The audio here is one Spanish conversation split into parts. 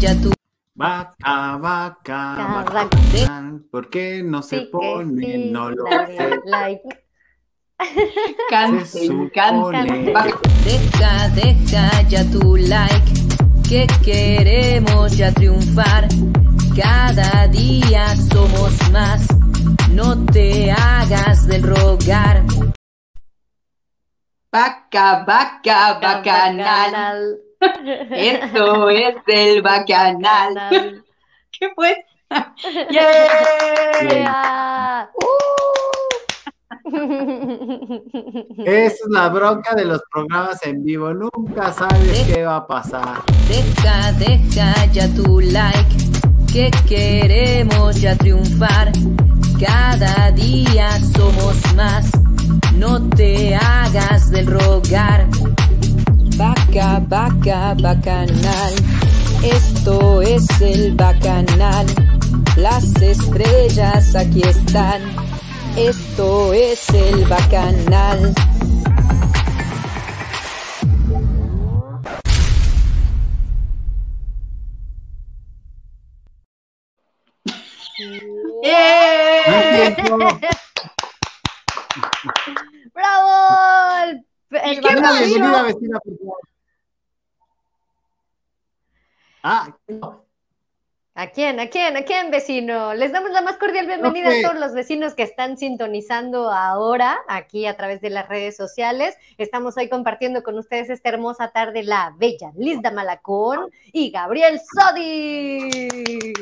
Ya tu Vaca, vaca, vaca. ¿Por qué no se Sí pone? sí, No lo dale sé. like. Canten. Va- Deja, deja ya tu like, que queremos ya triunfar. Cada día somos más, no te hagas del rogar. Vaca, vaca, bacanal. Esto es el bacanal. ¿Qué fue? ¡Yay! Yeah. Esa es la bronca de los programas en vivo. Nunca sabes qué va a pasar. Deja, deja ya tu like, que queremos ya triunfar. Cada día somos más, no te hagas del rogar. Vaca, vaca, bacanal, esto es el bacanal. Las estrellas aquí están, esto es el bacanal. Entiendo. ¡Bravo! El, Una bienvenida, vecina, por favor. Ah, no. ¿A quién? ¿A quién? ¿A quién, vecino? Les damos la más cordial bienvenida a todos los vecinos que están sintonizando ahora aquí a través de las redes sociales. Estamos hoy compartiendo con ustedes esta hermosa tarde la bella Lizda Malacón y Gabriel Sodi.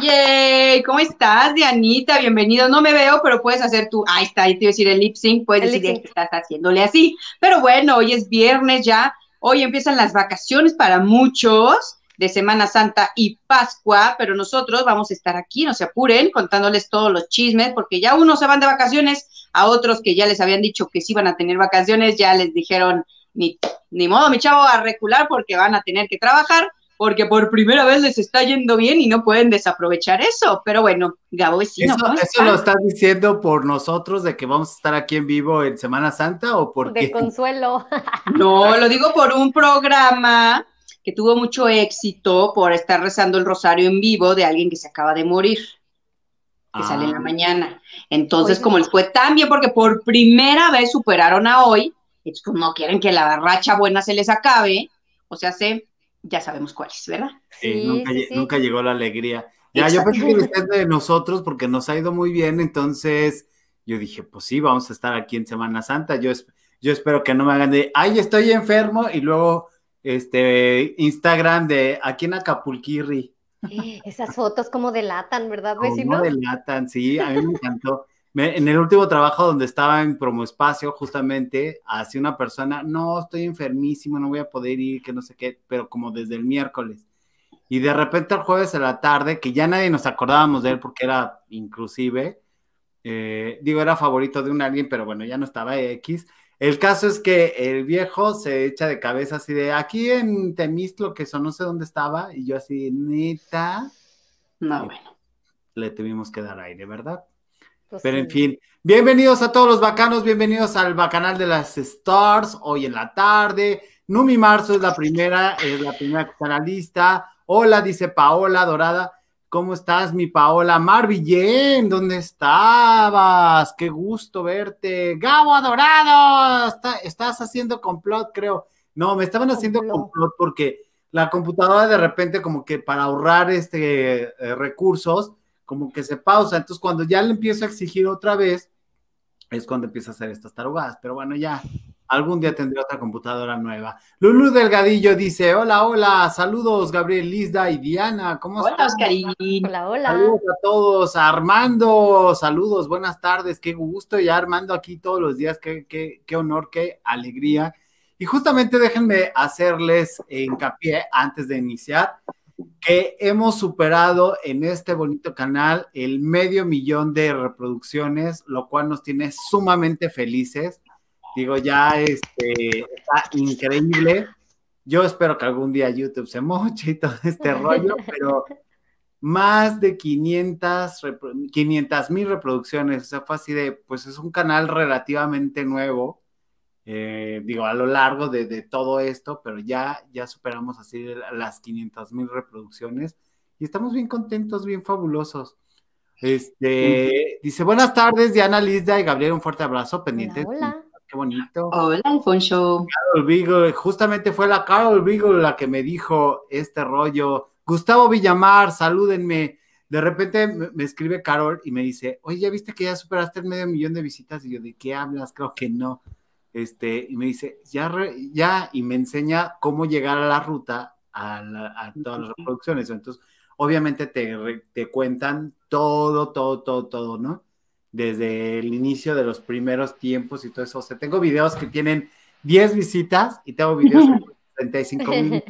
¡Yay! ¿Cómo estás, Dianita? Bienvenido. No me veo, pero puedes hacer tu. Ahí está, ahí te iba a decir el lip sync. Puedes El decir sync. que estás haciéndole así. Pero bueno, hoy es viernes ya. Hoy empiezan las vacaciones para muchos de Semana Santa y Pascua, pero nosotros vamos a estar aquí, no se apuren, contándoles todos los chismes, porque ya unos se van de vacaciones, a otros que ya les habían dicho que sí van a tener vacaciones, ya les dijeron, ni, ni modo, mi chavo, a recular porque van a tener que trabajar, porque por primera vez les está yendo bien y no pueden desaprovechar eso. Pero bueno, Gabo vecino, ¿Eso, ¿cómo eso lo estás diciendo por nosotros de que vamos a estar aquí en vivo en Semana Santa o por De qué? consuelo. No, lo digo por un programa que tuvo mucho éxito por estar rezando el rosario en vivo de alguien que se acaba de morir, que sale en la Ah. mañana. Entonces, Oye. como les fue tan bien, porque por primera vez superaron a hoy, es como no quieren que la racha buena se les acabe, o sea, se, ya sabemos cuáles, ¿verdad? Sí, nunca, sí, lle- sí. nunca llegó la alegría. Ya, yo pensé que decías de nosotros porque nos ha ido muy bien, entonces yo dije, pues sí, vamos a estar aquí en Semana Santa. Yo, es- yo espero que no me hagan de, ay, estoy enfermo, y luego este Instagram de aquí en Acapulquirri. Esas fotos como delatan, ¿verdad, Como vecino? delatan, sí, a mí me encantó. Me- en el último trabajo donde estaba en Promo Espacio, justamente, hace una persona, no, estoy enfermísimo, no voy a poder ir, que no sé qué, pero como desde el miércoles. Y de repente el jueves a la tarde, que ya nadie nos acordábamos de él porque era inclusive, eh, digo, era favorito de un alguien, pero bueno, ya no estaba X. El caso es que el viejo se echa de cabeza así de aquí en Temistlo, que eso no sé dónde estaba, y yo así, neta, No, bueno. le tuvimos que dar aire, ¿verdad? Pues Pero en fin, bienvenidos a todos los bacanos, bienvenidos al bacanal de las Stars, hoy en la tarde. Numi Marzo es la primera, es la primera que está en la lista. Hola, dice Paola Dorada. ¿Cómo estás, mi Paola? Marvillén, ¿dónde estabas? Qué gusto verte. Gabo Adorado, está- estás haciendo complot, creo. No, me estaban haciendo Complot. complot porque la computadora de repente como que para ahorrar este eh, recursos, como que se pausa. Entonces, cuando ya le empiezo a exigir otra vez, es cuando empieza a hacer estas tarugadas. Pero bueno, ya algún día tendré otra computadora nueva. Lulu Delgadillo dice: Hola, hola, saludos, Gabriel, Lizda y Diana. ¿Cómo Hola, están? Oscarín. Hola, hola. Saludos a todos. Armando, saludos, buenas tardes, qué gusto. Ya Armando aquí todos los días, qué, qué, qué honor, qué alegría. Y justamente déjenme hacerles hincapié antes de iniciar que hemos superado en este bonito canal el medio millón de reproducciones, lo cual nos tiene sumamente felices. Digo, ya este, está increíble. Yo espero que algún día YouTube se moche y todo este rollo, pero más de 500 mil reproducciones. O sea, fue así de, pues es un canal relativamente nuevo. Eh, digo, a lo largo de, de, todo esto, pero ya, ya superamos así las 500 mil reproducciones y estamos bien contentos, bien fabulosos. Este, dice, buenas tardes, Diana Lizda y Gabriel, un fuerte abrazo, pendiente. Hola, Qué bonito. Hola, Alfonso. Carol Beagle, justamente fue la Carol Beagle la que me dijo este rollo. Gustavo Villamar, salúdenme. De repente me, escribe Carol y me dice, oye, ¿ya viste que ya superaste el medio millón de visitas? Y yo, ¿de qué hablas? Creo que no. Este, y me dice, ya, ya, y me enseña cómo llegar a la ruta a, a todas las reproducciones. Entonces, obviamente te, te cuentan todo, todo, todo, todo, ¿no? Desde el inicio de los primeros tiempos y todo eso. O sea, tengo videos que tienen 10 visitas y tengo videos de 35 mil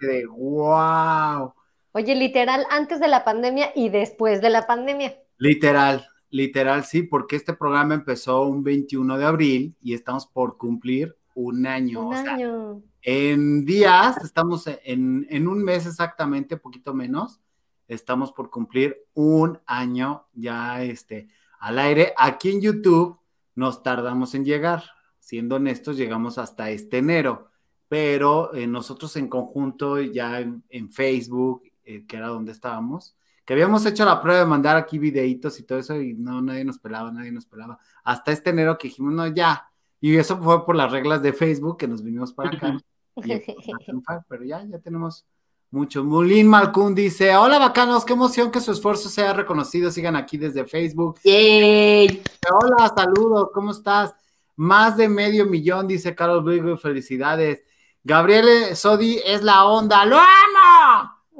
de wow. Oye, literal, antes de la pandemia y después de la pandemia. Literal, literal, sí, porque este programa empezó un 21 de abril y estamos por cumplir un año. Un año. en días, estamos en, en un mes exactamente, poquito menos, estamos por cumplir un año ya este, al aire. Aquí en YouTube nos tardamos en llegar, siendo honestos, llegamos hasta este enero, pero eh, nosotros en conjunto ya en, Facebook, eh, que era donde estábamos, que habíamos hecho la prueba de mandar aquí videitos y todo eso y no, nadie nos pelaba, nadie nos pelaba. Hasta este enero que dijimos, no, ya. Y eso fue por las reglas de Facebook que nos vinimos para acá. pero ya, ya tenemos mucho. Mulín Malcún dice: Hola, bacanos, qué emoción que su esfuerzo sea reconocido. Sigan aquí desde Facebook. Hola, saludos, ¿cómo estás? Más de medio millón, dice Carlos Brigo, felicidades. Gabriel Sodi es la onda, ¡lo amo!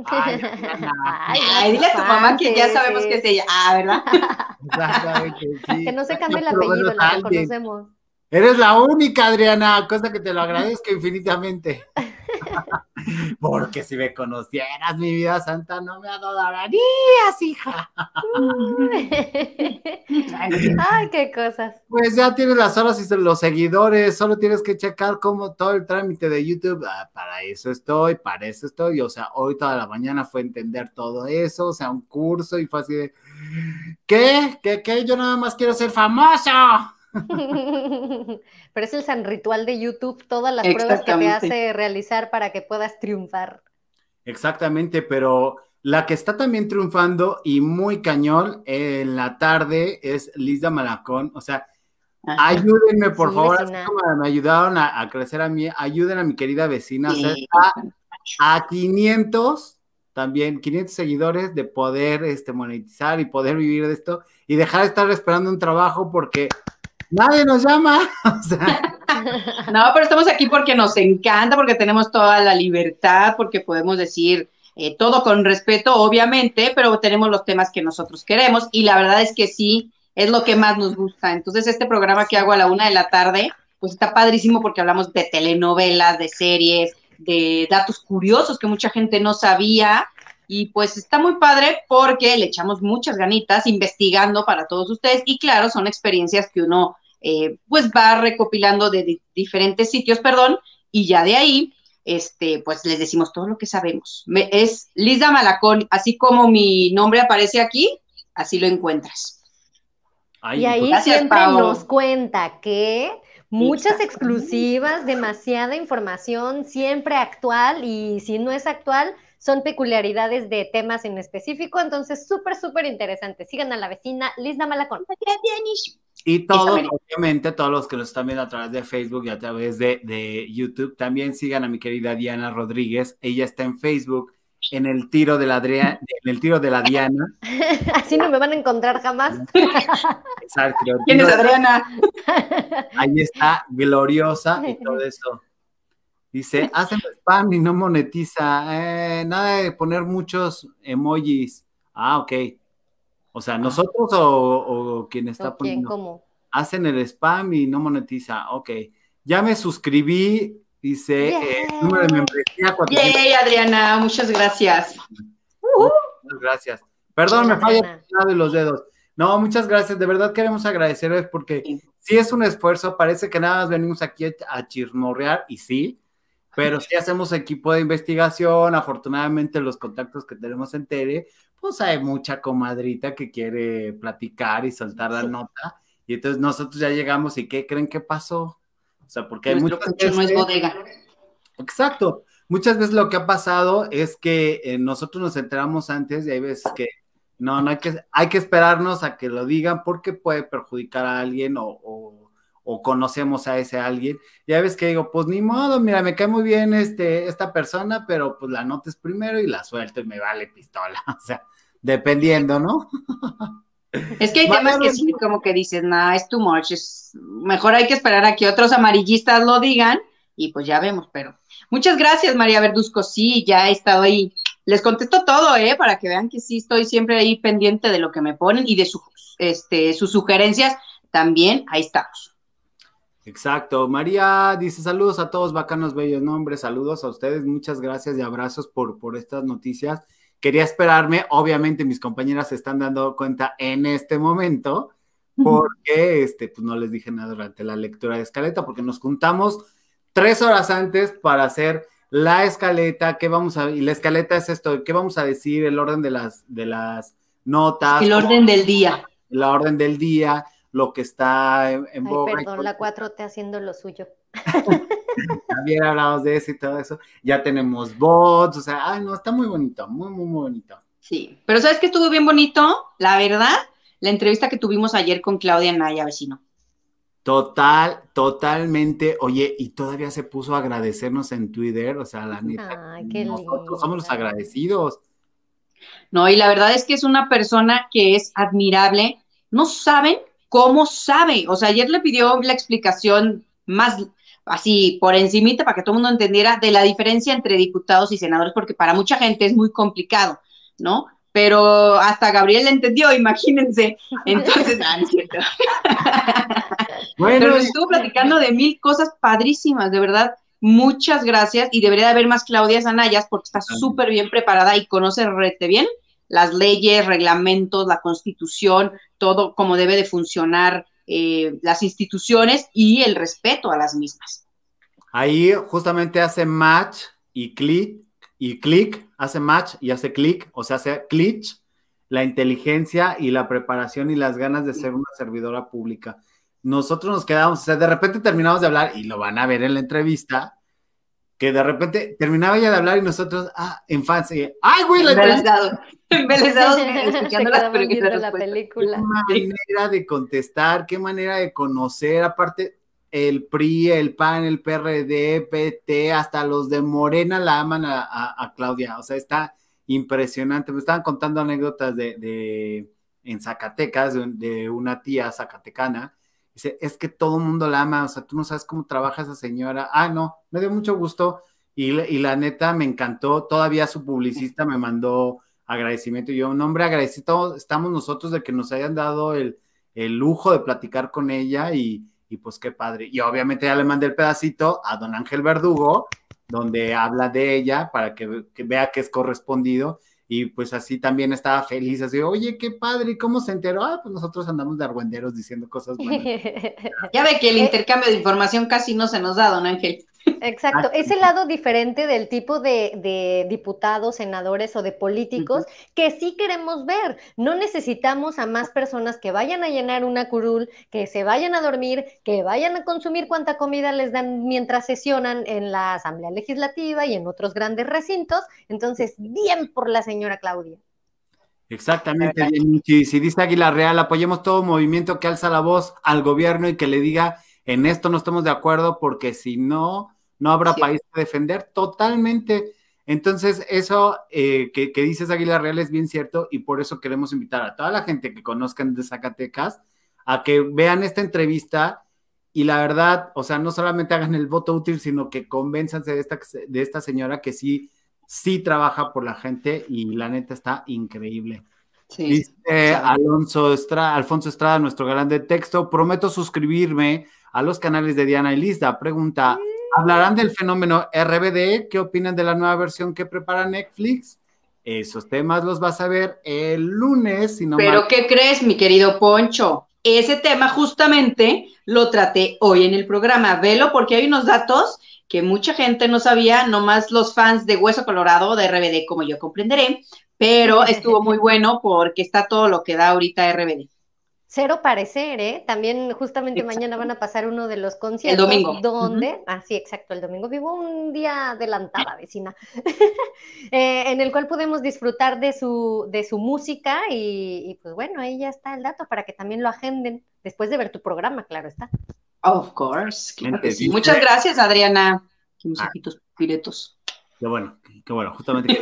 Ay, dile a tu mamá que ya sabemos que es ella. Ah, ¿verdad? Que no se cambie el apellido, la reconocemos. Eres la única, Adriana, cosa que te lo agradezco infinitamente. Porque si me conocieras, mi vida santa, no me adorarías, hija. Ay, qué cosas. Pues ya tienes las horas y los seguidores, solo tienes que checar cómo todo el trámite de YouTube, ah, para eso estoy, para eso estoy, o sea, hoy toda la mañana fue entender todo eso, o sea, un curso y fue así de, ¿qué? ¿Qué? ¿Qué? Yo nada más quiero ser famoso. Pero es el san ritual de YouTube, todas las pruebas que te hace realizar para que puedas triunfar. Exactamente, pero la que está también triunfando y muy cañón en la tarde es Lisa Malacón. O sea, ayúdenme, por favor, me ayudaron a, crecer a mí, ayuden a mi querida vecina a, 500 también 500 seguidores de poder este, monetizar y poder vivir de esto y dejar de estar esperando un trabajo porque nadie nos llama. no, pero estamos aquí porque nos encanta, porque tenemos toda la libertad, porque podemos decir eh, todo con respeto, obviamente, pero tenemos los temas que nosotros queremos y la verdad es que sí, es lo que más nos gusta. Entonces, este programa que hago a la una de la tarde, pues está padrísimo porque hablamos de telenovelas, de series, de datos curiosos que mucha gente no sabía. Y pues está muy padre porque le echamos muchas ganitas investigando para todos ustedes y claro, son experiencias que uno eh, pues va recopilando de, diferentes sitios, perdón, y ya de ahí, este, pues les decimos todo lo que sabemos. es Lisa Malacón, así como mi nombre aparece aquí, así lo encuentras. y ahí siempre nos cuenta que muchas exclusivas, demasiada información, siempre actual, y si no es actual, son peculiaridades de temas en específico, entonces súper, súper interesante. Sigan a la vecina Lisa Malacón. Y todos, obviamente, todos los que nos están viendo a través de Facebook y a través de, de, YouTube, también sigan a mi querida Diana Rodríguez. Ella está en Facebook en el tiro de la Adriana, en el tiro de la Diana. Así no me van a encontrar jamás. Exacto. ¿Quién es Adriana? Ahí está, gloriosa y todo eso. Dice, hacen spam y no monetiza. Eh, nada de poner muchos emojis. Ah, ok. O sea, nosotros o, quien está poniendo. ¿Cómo? Hacen el spam y no monetiza. Ok. Ya me suscribí. Dice, eh, número de membresía. Yay, Adriana, muchas gracias. Muchas gracias. Perdón, me falla de los dedos. No, muchas gracias. De verdad queremos agradecerles porque sí. es un esfuerzo. Parece que nada más venimos aquí a chismorrear y sí, pero si hacemos equipo de investigación, afortunadamente los contactos que tenemos en Tele, pues hay mucha comadrita que quiere platicar y soltar la nota. Y entonces nosotros ya llegamos y ¿qué creen que pasó? O sea, porque hay muchas pecho no es veces- bodega. Exacto. Muchas veces lo que ha pasado es que eh, nosotros nos enteramos antes y hay veces que no, no hay que, hay que esperarnos a que lo digan porque puede perjudicar a alguien o, o- o conocemos a ese alguien. Y hay veces que digo, pues ni modo, mira, me cae muy bien este, esta persona, pero pues la notes primero y la suelto y me vale pistola. O sea, dependiendo, ¿no? Es que hay temas que sí, como que dices, nah, es too much, es mejor hay que esperar a que otros amarillistas lo digan y pues ya vemos, pero muchas gracias María Verduzco, sí, ya he estado ahí, les contesto todo, ¿eh? Para que vean que sí estoy siempre ahí pendiente de lo que me ponen y de sus, este, sus sugerencias, también ahí estamos. Exacto. María dice saludos a todos, bacanos, bellos nombres, saludos a ustedes, muchas gracias y abrazos por, por estas noticias. Quería esperarme, obviamente mis compañeras se están dando cuenta en este momento, porque este, pues no les dije nada durante la lectura de escaleta, porque nos juntamos tres horas antes para hacer la escaleta, qué vamos a, y la escaleta es esto, qué vamos a decir, el orden de las, de las notas, El orden del día. la orden del día, lo que está en, en Ay, boga perdón, la 4T haciendo lo suyo. También hablamos de eso y todo eso. Ya tenemos bots, o sea, ay, no, está muy bonito, muy, muy, muy bonito. Sí, pero ¿sabes qué estuvo bien bonito? La verdad, la entrevista que tuvimos ayer con Claudia Naya, vecino. Total, totalmente. Oye, y todavía se puso a agradecernos en Twitter, o sea, la neta. Ay, qué nosotros somos los agradecidos. No, y la verdad es que es una persona que es admirable. No saben cómo sabe. O sea, ayer le pidió la explicación más así por encimita para que todo el mundo entendiera de la diferencia entre diputados y senadores, porque para mucha gente es muy complicado, ¿no? Pero hasta Gabriel le entendió, imagínense. Entonces, ah, no es cierto. Bueno, Pero estuvo platicando de mil cosas padrísimas, de verdad. Muchas gracias y debería de haber más Claudia Zanayas porque está súper bien preparada y conoce rete bien las leyes, reglamentos, la constitución, todo como debe de funcionar eh, las instituciones y el respeto a las mismas. ahí justamente hace match y clic, y clic, hace match y hace clic, o sea, hace click, la inteligencia y la preparación y las ganas de ser una servidora pública. Nosotros nos quedamos, o sea, de repente terminamos de hablar y lo van a ver en la entrevista, que de repente terminaba ella de hablar y nosotros, ah, en fans, y, ay, güey, la embelesados Se escuchando las la película. Qué manera de contestar, qué manera de conocer, aparte el PRI, el PAN, el PRD, PT, hasta los de Morena la aman a, a- a Claudia, o sea, está impresionante. Me estaban contando anécdotas de, de- en Zacatecas, de, de una tía zacatecana, dice, es que todo el mundo la ama, o sea, tú no sabes cómo trabaja esa señora. Ah, no, me dio mucho gusto y, y la neta me encantó, todavía su publicista me mandó agradecimiento. Y yo, un hombre agradecido, estamos nosotros de que nos hayan dado el, el lujo de platicar con ella y, y pues qué padre. Y obviamente ya le mandé el pedacito a don Ángel Verdugo, donde habla de ella para que, que vea que es correspondido. Y pues así también estaba feliz, así, oye, qué padre, ¿y cómo se enteró? Ah, pues nosotros andamos de argüenderos diciendo cosas buenas. Ya ve que el Eh, intercambio de información casi no se nos da, don Ángel. Exacto, ese lado diferente del tipo de, de diputados, senadores o de políticos que sí queremos ver. No necesitamos a más personas que vayan a llenar una curul, que se vayan a dormir, que vayan a consumir cuanta comida les dan mientras sesionan en la Asamblea Legislativa y en otros grandes recintos. Entonces, bien por la señora Claudia. Exactamente, bien. Si dice Águila Real, apoyemos todo movimiento que alza la voz al gobierno y que le diga en esto no estamos de acuerdo porque si no, no habrá Sí. país que defender totalmente. Entonces, eso eh, que, que dices Águila Real es bien cierto y por eso queremos invitar a toda la gente que conozcan de Zacatecas a que vean esta entrevista y la verdad, o sea, no solamente hagan el voto útil, sino que convénzanse de esta, de esta señora que sí, sí trabaja por la gente y la neta está increíble. Sí. Dice Alonso Estrada, Alfonso Estrada, nuestro galán de texto, prometo suscribirme a los canales de Diana y Lista. Pregunta, ¿hablarán del fenómeno RBD? ¿Qué opinan de la nueva versión que prepara Netflix? Esos temas los vas a ver el lunes, si no Pero mal- ¿qué crees, mi querido Poncho? Ese tema justamente lo traté hoy en el programa. Velo porque hay unos datos que mucha gente no sabía, nomás los fans de Hueso Colorado, de RBD, como yo comprenderé, pero estuvo muy bueno porque está todo lo que da ahorita RBD. Cero parecer, ¿eh? También justamente mañana van a pasar uno de los conciertos. El domingo. ¿Dónde? Ah, sí, exacto, el domingo. Vivo un día adelantada, vecina. Eh, en el cual podemos disfrutar de su, de su música y, pues bueno, ahí ya está el dato para que también lo agenden después de ver tu programa, claro está. Of course, Muchas gracias, Adriana. Qué ah. piretos. Qué bueno, qué bueno, justamente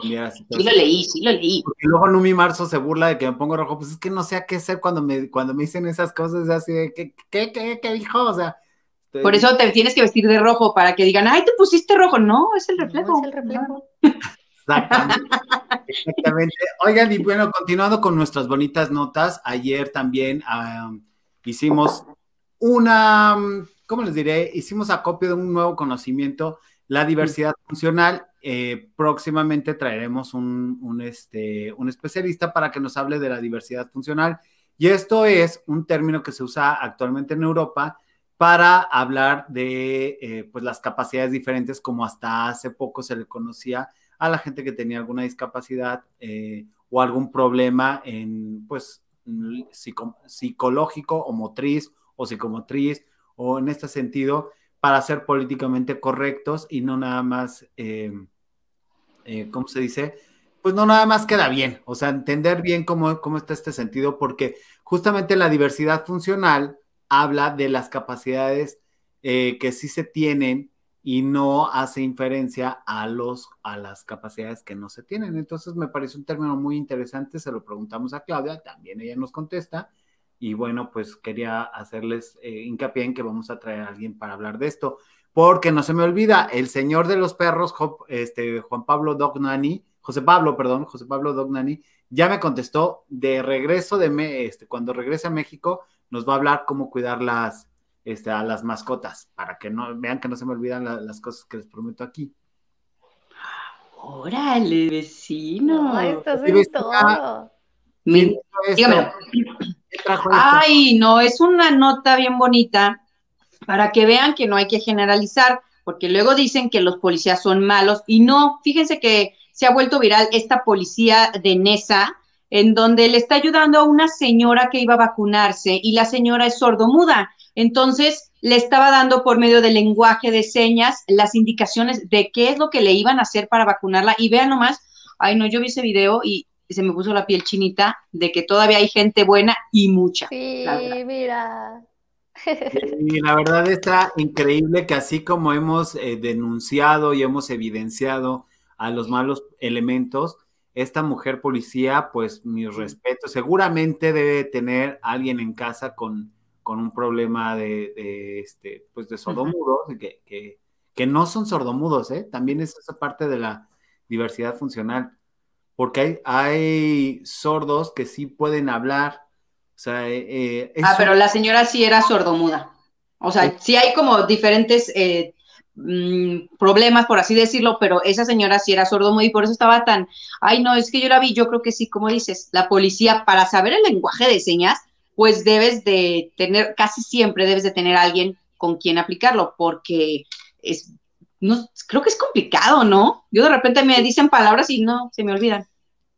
que Sí lo leí, sí lo leí. Porque luego Numi Marzo se burla de que me pongo rojo, pues es que no sé a qué hacer cuando me, cuando me dicen esas cosas, así de, ¿qué, qué, qué, qué dijo? O sea... Por eso te tienes que vestir de rojo, para que digan, ay, te pusiste rojo. No, es el reflejo. es el reflejo. Exactamente. Exactamente. Oigan, y bueno, continuando con nuestras bonitas notas, ayer también hicimos una, ¿cómo les diré? Hicimos acopio de un nuevo conocimiento, la diversidad funcional, eh, próximamente traeremos un, este, un especialista para que nos hable de la diversidad funcional. Y esto es un término que se usa actualmente en Europa para hablar de eh, pues las capacidades diferentes, como hasta hace poco se le conocía a la gente que tenía alguna discapacidad eh, o algún problema en pues psicológico o motriz o psicomotriz o en este sentido para ser políticamente correctos y no nada más, eh, eh, ¿cómo se dice? Pues no nada más queda bien, o sea, entender bien cómo, cómo está este sentido, porque justamente la diversidad funcional habla de las capacidades eh, que sí se tienen y no hace inferencia a, los, a las capacidades que no se tienen. Entonces me parece un término muy interesante, se lo preguntamos a Claudia, también ella nos contesta, y bueno, pues quería hacerles eh, hincapié en que vamos a traer a alguien para hablar de esto, porque no se me olvida, el señor de los perros, este, Juan Pablo Dognani, José Pablo, perdón, José Pablo Dognani, ya me contestó de regreso de, me, este, cuando regrese a México, nos va a hablar cómo cuidar las, este, a las mascotas, para que no vean que no se me olvidan las cosas que les prometo aquí. Órale, vecino. estás en todo. Ay, no, es una nota bien bonita para que vean que no hay que generalizar, porque luego dicen que los policías son malos y no, fíjense que se ha vuelto viral esta policía de Nesa, en donde le está ayudando a una señora que iba a vacunarse y la señora es sordomuda. Entonces le estaba dando por medio del lenguaje de señas las indicaciones de qué es lo que le iban a hacer para vacunarla. Y vean nomás, ay no, yo vi ese video y y se me puso la piel chinita de que todavía hay gente buena y mucha. Sí, mira. Y la verdad está increíble que así como hemos eh, denunciado y hemos evidenciado a los malos elementos, esta mujer policía, pues mi respeto, seguramente debe tener alguien en casa con, con un problema de, este, pues de sordomudos, que, que, que, no son sordomudos, ¿eh? también es esa parte de la diversidad funcional porque hay, hay sordos que sí pueden hablar. O sea, eh, eh, ah, pero la señora sí era sordomuda. O sea, sí hay como diferentes eh, mm, problemas, por así decirlo, pero esa señora sí era sordomuda y por eso estaba tan, ay, no, es que yo la vi, yo creo que sí, como dices, la policía, para saber el lenguaje de señas, pues debes de tener, casi siempre debes de tener a alguien con quien aplicarlo, porque es no, creo que es complicado, ¿no? Yo de repente me dicen palabras y no, se me olvidan.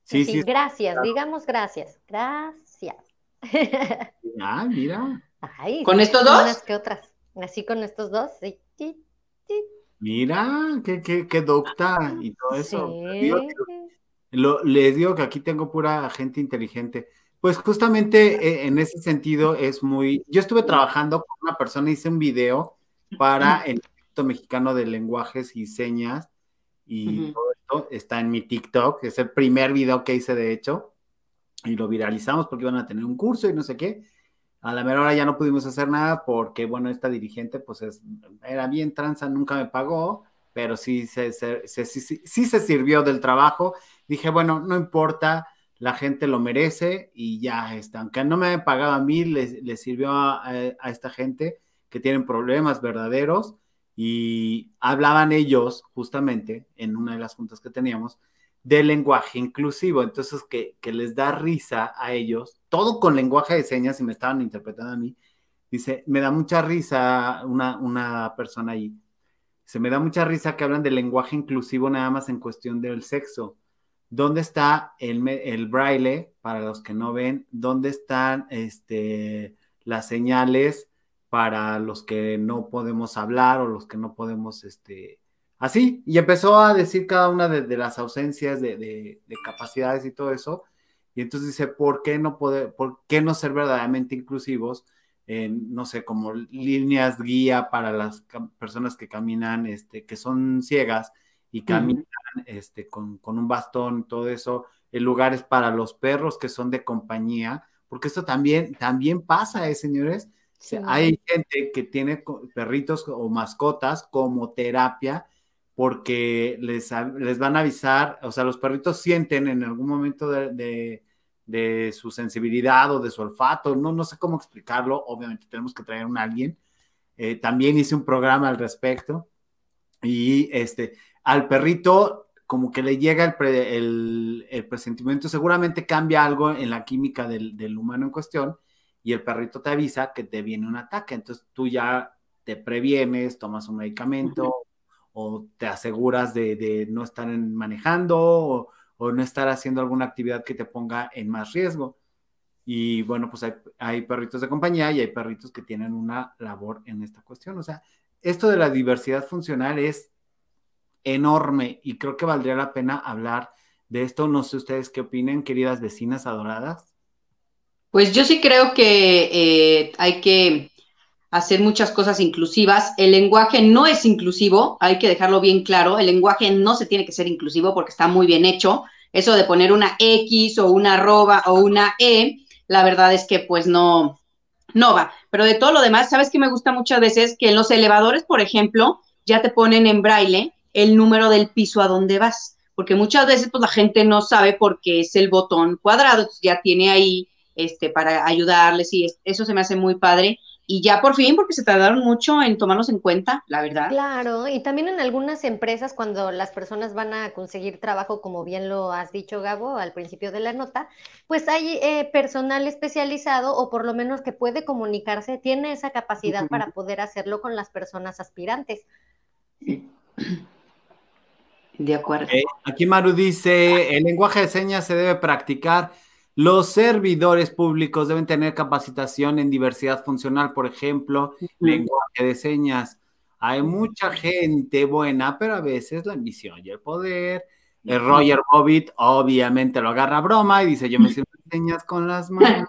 Sí, sí, gracias, digamos gracias, gracias. Ah, mira. ¿Con estos dos? Unas que otras. Así con estos dos, sí. Mira, qué, qué, qué docta y todo eso. les digo que aquí tengo pura gente inteligente. Pues justamente eh, en ese sentido es muy. Yo estuve trabajando con una persona, hice un video para el Mexicano de Lenguajes y Señas y todo esto está en mi TikTok, es el primer video que hice de hecho y lo viralizamos porque iban a tener un curso y no sé qué. A la mera hora ya no pudimos hacer nada porque, bueno, esta dirigente pues es, era bien tranza, nunca me pagó, pero sí se, sí, se sirvió del trabajo. Dije, bueno, no importa, la gente lo merece y ya está. Aunque no me hayan pagado a mí, le, sirvió a, a, esta gente que tienen problemas verdaderos y hablaban ellos justamente en una de las juntas que teníamos del lenguaje inclusivo, entonces que, les da risa a ellos, todo con lenguaje de señas y me estaban interpretando a mí, dice, me da mucha risa una, una persona ahí, se me da mucha risa que hablan del lenguaje inclusivo nada más en cuestión del sexo, dónde está el, el braille, para los que no ven, dónde están este, las señales para los que no podemos hablar o los que no podemos, este, así, y empezó a decir cada una de, las ausencias de, capacidades y todo eso, y entonces dice, ¿por qué no poder, por qué no ser verdaderamente inclusivos? En, no sé, como líneas guía para las personas que caminan, este, que son ciegas y caminan este, con, con, un bastón, todo eso, en lugares para los perros que son de compañía, porque esto también, también pasa, ¿eh, señores? Hay gente que tiene perritos o mascotas como terapia porque les, les van a avisar, o sea, los perritos sienten en algún momento de, de, su sensibilidad o de su olfato, no, no sé cómo explicarlo, obviamente tenemos que traer a alguien. Eh, también hice un programa al respecto y este, al perrito como que le llega el, el, presentimiento, seguramente cambia algo en la química del, del humano en cuestión y el perrito te avisa que te viene un ataque. Entonces tú ya te previenes, tomas un medicamento o te aseguras de, no estar manejando o, no estar haciendo alguna actividad que te ponga en más riesgo. Y bueno, pues hay, hay, perritos de compañía y hay perritos que tienen una labor en esta cuestión. O sea, esto de la diversidad funcional es enorme y creo que valdría la pena hablar de esto. No sé ustedes qué opinen, queridas vecinas adoradas. Pues yo sí creo que eh, hay que hacer muchas cosas inclusivas. El lenguaje no es inclusivo, hay que dejarlo bien claro. El lenguaje no se tiene que ser inclusivo porque está muy bien hecho. Eso de poner una X o una arroba o una E, la verdad es que pues no, no va. Pero de todo lo demás, ¿sabes qué me gusta muchas veces? Que en los elevadores, por ejemplo, ya te ponen en braille el número del piso a donde vas. Porque muchas veces pues la gente no sabe por qué es el botón cuadrado, ya tiene ahí este, para ayudarles y eso se me hace muy padre. Y ya por fin, porque se tardaron mucho en tomarlos en cuenta, la verdad. Claro, y también en algunas empresas cuando las personas van a conseguir trabajo, como bien lo has dicho, Gabo, al principio de la nota, pues hay eh, personal especializado o por lo menos que puede comunicarse, tiene esa capacidad para poder hacerlo con las personas aspirantes. De acuerdo. aquí Maru dice, el lenguaje de señas se debe practicar los servidores públicos deben tener capacitación en diversidad funcional, por ejemplo, lenguaje de señas. Hay mucha gente buena, pero a veces la ambición y el poder. El Roger Bobbitt obviamente lo agarra a broma y dice, yo me siento señas con las manos.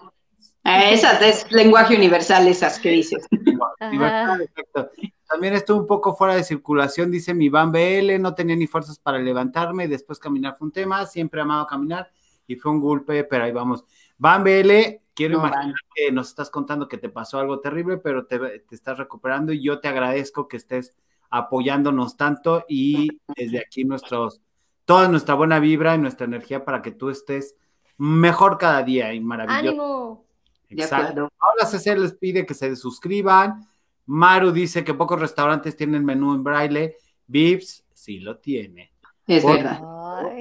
Esas es lenguaje universal, esas que dices. También estuvo un poco fuera de circulación, dice mi Van BL, no tenía ni fuerzas para levantarme, y después caminar fue un tema, siempre he amado caminar y fue un golpe, pero ahí vamos. Van BL, quiero imaginar que nos estás contando que te pasó algo terrible, pero te, te, estás recuperando y yo te agradezco que estés apoyándonos tanto y desde aquí nuestros, toda nuestra buena vibra y nuestra energía para que tú estés mejor cada día y maravilloso. ¡Ánimo! Exacto. Ahora se les pide que se suscriban. Maru dice que pocos restaurantes tienen menú en braille. Vips sí lo tiene. Es verdad.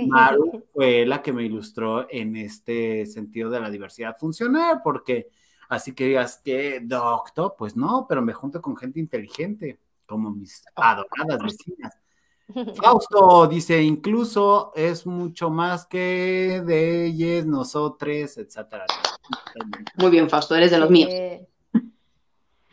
Maru fue la que me ilustró en este sentido de la diversidad funcional, porque así que digas que doctor, pues no, pero me junto con gente inteligente, como mis adoradas vecinas. Fausto dice, incluso es mucho más que de ellos, nosotros, etcétera. Muy bien, Fausto, eres de los míos.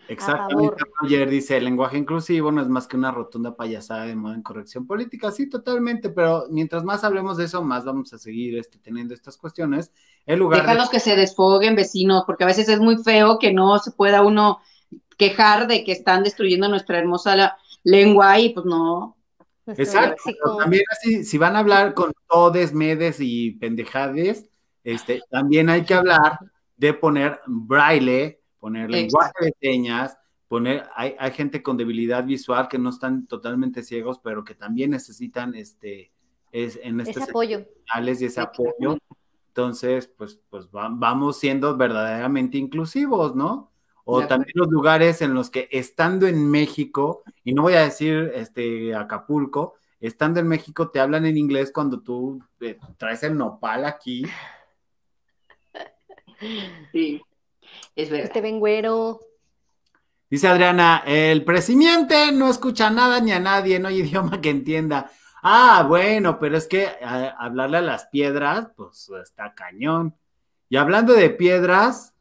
Exactamente, Roger dice, el lenguaje inclusivo no es más que una rotunda payasada de moda en corrección política. Sí, totalmente, pero mientras más hablemos de eso, más vamos a seguir este, teniendo estas cuestiones. En lugar Déjalos que se desfoguen, vecinos, porque a veces es muy feo que no se pueda uno quejar de que están destruyendo nuestra hermosa lengua y pues no. Exacto, también así, si van a hablar con todes, medes y pendejades, este, también hay que hablar de poner braille poner lenguaje de señas, poner, hay, hay, gente con debilidad visual que no están totalmente ciegos, pero que también necesitan este, es, en este ese apoyo. y ese apoyo. Entonces, pues, pues vamos siendo verdaderamente inclusivos, ¿no? O también los lugares en los que estando en México, y no voy a decir este Acapulco, estando en México te hablan en inglés cuando tú eh, traes el nopal aquí. Sí. Es verdad. Este vengüero. Dice Adriana, el presidente no escucha nada ni a nadie, no hay idioma que entienda. Ah, bueno, pero es que hablarle a las piedras, pues está cañón. Y hablando de piedras,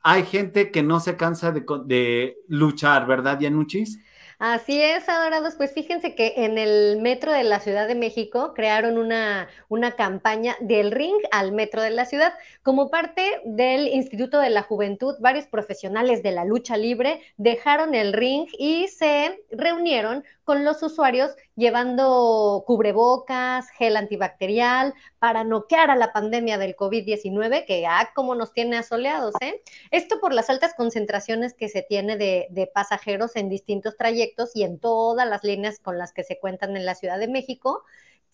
hay gente que no se cansa de, de luchar, ¿verdad, Yanuchis? Así es, adorados. Pues fíjense que en el metro de la Ciudad de México crearon una, una campaña del ring al metro de la ciudad. Como parte del Instituto de la Juventud, varios profesionales de la lucha libre dejaron el ring y se reunieron con los usuarios llevando cubrebocas, gel antibacterial para noquear a la pandemia del COVID-19, que ah, como nos tiene asoleados, ¿eh? Esto por las altas concentraciones que se tiene de, de pasajeros en distintos trayectos y en todas las líneas con las que se cuentan en la Ciudad de México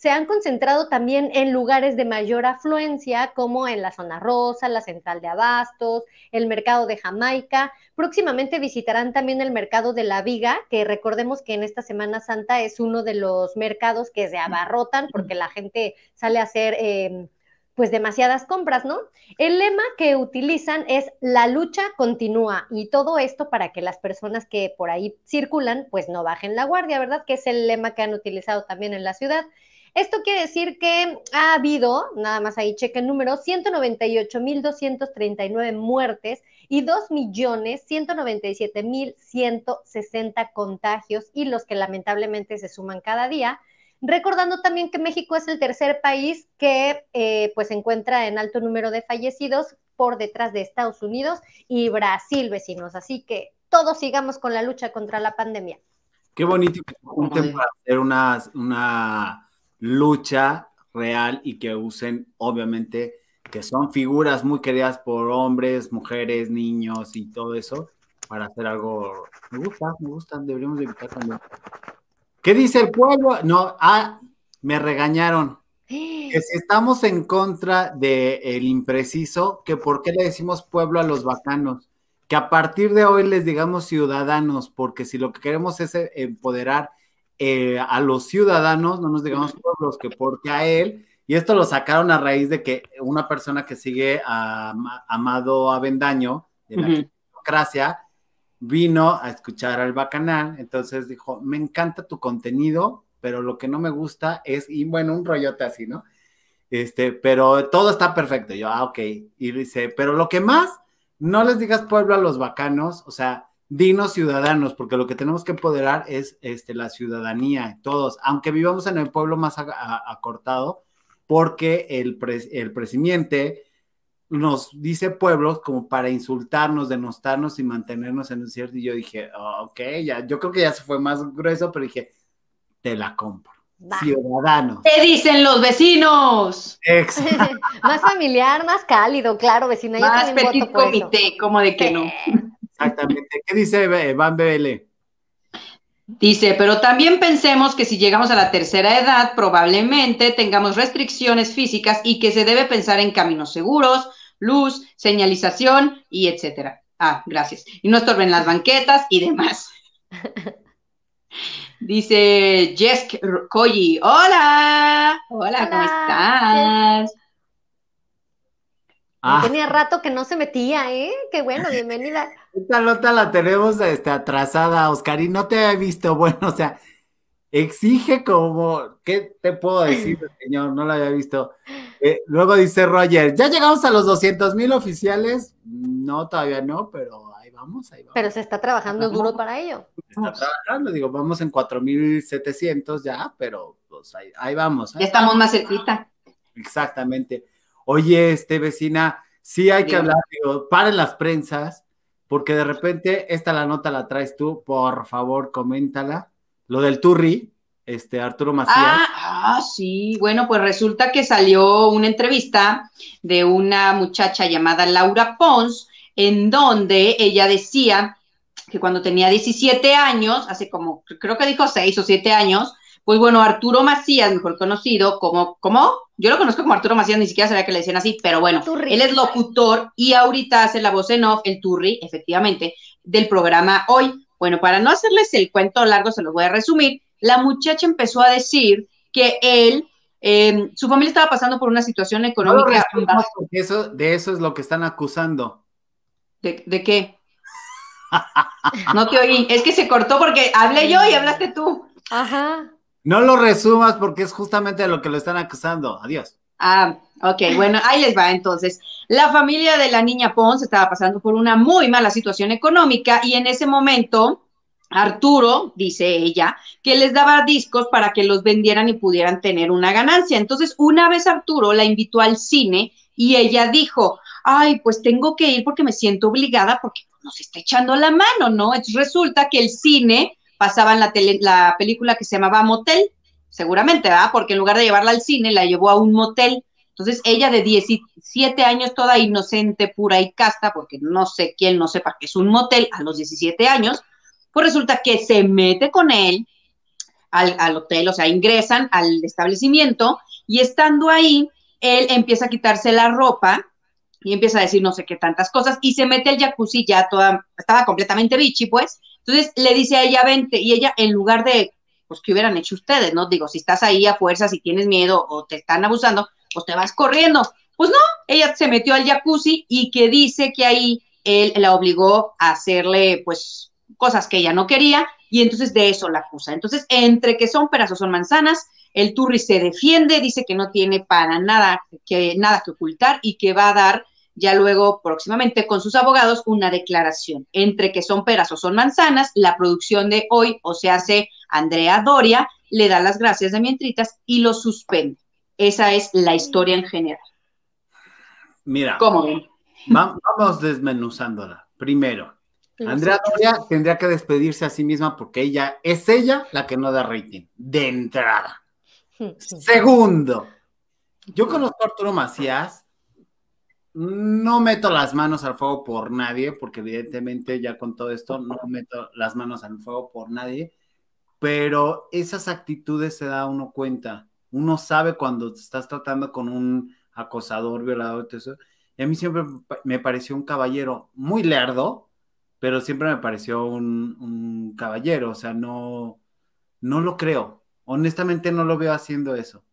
se han concentrado también en lugares de mayor afluencia, como en la zona rosa, la central de abastos, el mercado de Jamaica. Próximamente visitarán también el mercado de la Viga, que recordemos que en esta Semana Santa es uno de los mercados que se abarrotan porque la gente sale a hacer... Em, pues demasiadas compras, ¿no? El lema que utilizan es la lucha continúa y todo esto para que las personas que por ahí circulan pues no bajen la guardia, ¿verdad? Que es el lema que han utilizado también en la ciudad. Esto quiere decir que ha habido, nada más ahí chequen números, 198.239 muertes y 2.197.160 contagios y los que lamentablemente se suman cada día. Recordando también que México es el tercer país que eh, pues se encuentra en alto número de fallecidos por detrás de Estados Unidos y Brasil, vecinos. Así que todos sigamos con la lucha contra la pandemia. Qué bonito que se junten para hacer una, una lucha real y que usen, obviamente, que son figuras muy queridas por hombres, mujeres, niños y todo eso, para hacer algo. Me gusta, me gusta, deberíamos evitar también. ¿Qué dice el pueblo? No, ah, me regañaron. Que si estamos en contra del el impreciso, que por qué le decimos pueblo a los bacanos, que a partir de hoy les digamos ciudadanos, porque si lo que queremos es empoderar eh, a los ciudadanos, no nos digamos pueblos, que porque a él, y esto lo sacaron a raíz de que una persona que sigue a Amado Avendaño, de la democracia, vino a escuchar al Bacanal, entonces dijo, me encanta tu contenido, pero lo que no me gusta es, y bueno, un rollote así, ¿no? Este, pero todo está perfecto. Yo, ah, ok. Y dice, pero lo que más, no les digas pueblo a los bacanos, o sea, dinos ciudadanos, porque lo que tenemos que empoderar es este, la ciudadanía, todos, aunque vivamos en el pueblo más acortado, porque el, el presidente nos dice pueblos como para insultarnos, denostarnos y mantenernos en un cierto. Y yo dije, oh, ok, ya, yo creo que ya se fue más grueso, pero dije, te la compro. Ciudadanos. ¿Qué dicen los vecinos? más familiar, más cálido, claro, vecina. Más petit comité, como de que no. Exactamente. ¿Qué dice Van BL? Dice, pero también pensemos que si llegamos a la tercera edad, probablemente tengamos restricciones físicas y que se debe pensar en caminos seguros, luz, señalización y etcétera. Ah, gracias. Y no estorben las banquetas y demás. Dice Jesk Koji, hola, hola, ¿cómo estás? Ah. Tenía rato que no se metía, ¿eh? Qué bueno, bienvenida. Esta nota la tenemos este, atrasada, Oscar, y no te he visto. Bueno, o sea, exige como, ¿qué te puedo decir, señor? No lo había visto. Eh, luego dice Roger, ¿ya llegamos a los 200 mil oficiales? No, todavía no, pero ahí vamos, ahí vamos. Pero se está trabajando duro para ello. Se está trabajando, digo, vamos en 4.700 ya, pero pues ahí, ahí vamos. ya estamos más cerquita. Exactamente. Oye, este vecina, sí hay que hablar, digo, paren las prensas, porque de repente esta la nota la traes tú, por favor, coméntala. Lo del Turri, este Arturo Macías. Ah, ah, sí, bueno, pues resulta que salió una entrevista de una muchacha llamada Laura Pons, en donde ella decía que cuando tenía 17 años, hace como, creo que dijo 6 o 7 años, pues bueno, Arturo Macías, mejor conocido como, ¿cómo? Yo lo conozco como Arturo Macías, ni siquiera sabía que le decían así, pero bueno, él es locutor y ahorita hace la voz en off, el Turri, efectivamente, del programa Hoy. Bueno, para no hacerles el cuento largo, se los voy a resumir. La muchacha empezó a decir que él, em, su familia estaba pasando por una situación económica. eso, de eso es lo que están acusando. ¿De, de qué? no te oí. Es que se cortó porque hablé yo y hablaste tú. Ajá. No lo resumas porque es justamente lo que lo están acusando. Adiós. Ah, ok, bueno, ahí les va entonces. La familia de la niña Pons estaba pasando por una muy mala situación económica y en ese momento Arturo, dice ella, que les daba discos para que los vendieran y pudieran tener una ganancia. Entonces, una vez Arturo la invitó al cine y ella dijo, ay, pues tengo que ir porque me siento obligada porque nos está echando la mano, ¿no? resulta que el cine pasaba en la, la película que se llamaba Motel, seguramente, ¿verdad? Porque en lugar de llevarla al cine, la llevó a un motel. Entonces, ella de 17 años, toda inocente, pura y casta, porque no sé quién no sepa que es un motel a los 17 años, pues resulta que se mete con él al, al hotel, o sea, ingresan al establecimiento y estando ahí, él empieza a quitarse la ropa y empieza a decir no sé qué tantas cosas y se mete al jacuzzi ya toda, estaba completamente bichi, pues. Entonces le dice a ella, vente, y ella en lugar de, pues, ¿qué hubieran hecho ustedes? No digo, si estás ahí a fuerza, si tienes miedo o te están abusando, pues te vas corriendo. Pues no, ella se metió al jacuzzi y que dice que ahí él la obligó a hacerle, pues, cosas que ella no quería y entonces de eso la acusa. Entonces, entre que son peras o son manzanas, el Turri se defiende, dice que no tiene para nada que, nada que ocultar y que va a dar ya luego próximamente con sus abogados una declaración. Entre que son peras o son manzanas, la producción de hoy, o se hace Andrea Doria, le da las gracias de mientritas y lo suspende. Esa es la historia en general. Mira, ¿Cómo ven? vamos desmenuzándola. Primero, Andrea Doria tendría que despedirse a sí misma porque ella es ella la que no da rating, de entrada. Segundo, yo conozco a Arturo Macías no meto las manos al fuego por nadie, porque evidentemente ya con todo esto no meto las manos al fuego por nadie, pero esas actitudes se da uno cuenta. Uno sabe cuando estás tratando con un acosador, violador, todo eso. Y a mí siempre me pareció un caballero muy lerdo, pero siempre me pareció un, un caballero. O sea, no, no lo creo. Honestamente no lo veo haciendo eso.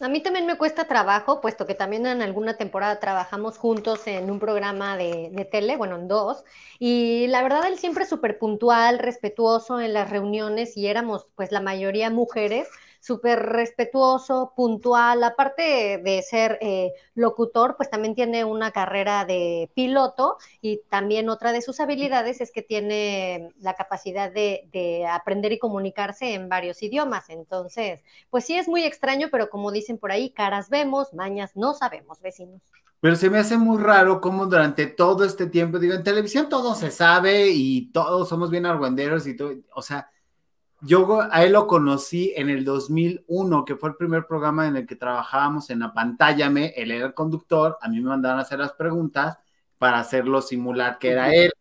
A mí también me cuesta trabajo, puesto que también en alguna temporada trabajamos juntos en un programa de, tele, bueno, en dos, y la verdad él siempre súper puntual, respetuoso en las reuniones y éramos pues la mayoría mujeres, súper respetuoso, puntual, aparte de ser eh, locutor, pues también tiene una carrera de piloto y también otra de sus habilidades es que tiene la capacidad de, de aprender y comunicarse en varios idiomas. Entonces, pues sí es muy extraño, pero como dicen por ahí, caras vemos, mañas no sabemos, vecinos. Pero se me hace muy raro cómo durante todo este tiempo, digo, en televisión todo se sabe y todos somos bien argüenderos y todo, o sea, yo a él lo conocí en el 2001, que fue el primer programa en el que trabajábamos en la pantalla. Me, él era el conductor, a mí me mandaban a hacer las preguntas para hacerlo simular que era él,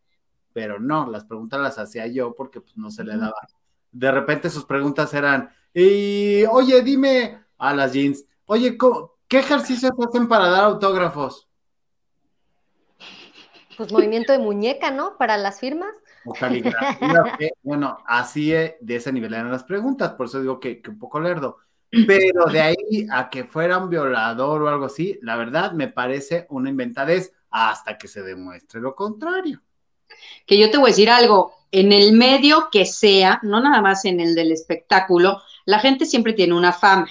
pero no, las preguntas las hacía yo porque pues, no se le daba. De repente sus preguntas eran, y oye, dime a las jeans, oye, ¿qué ejercicios hacen para dar autógrafos? Pues movimiento de muñeca, ¿no? Para las firmas. bueno, así de ese nivel eran las preguntas, por eso digo que, un poco lerdo. Pero de ahí a que fuera un violador o algo así, la verdad me parece una inventadez hasta que se demuestre lo contrario. Que yo te voy a decir algo, en el medio que sea, no nada más en el del espectáculo, la gente siempre tiene una fama.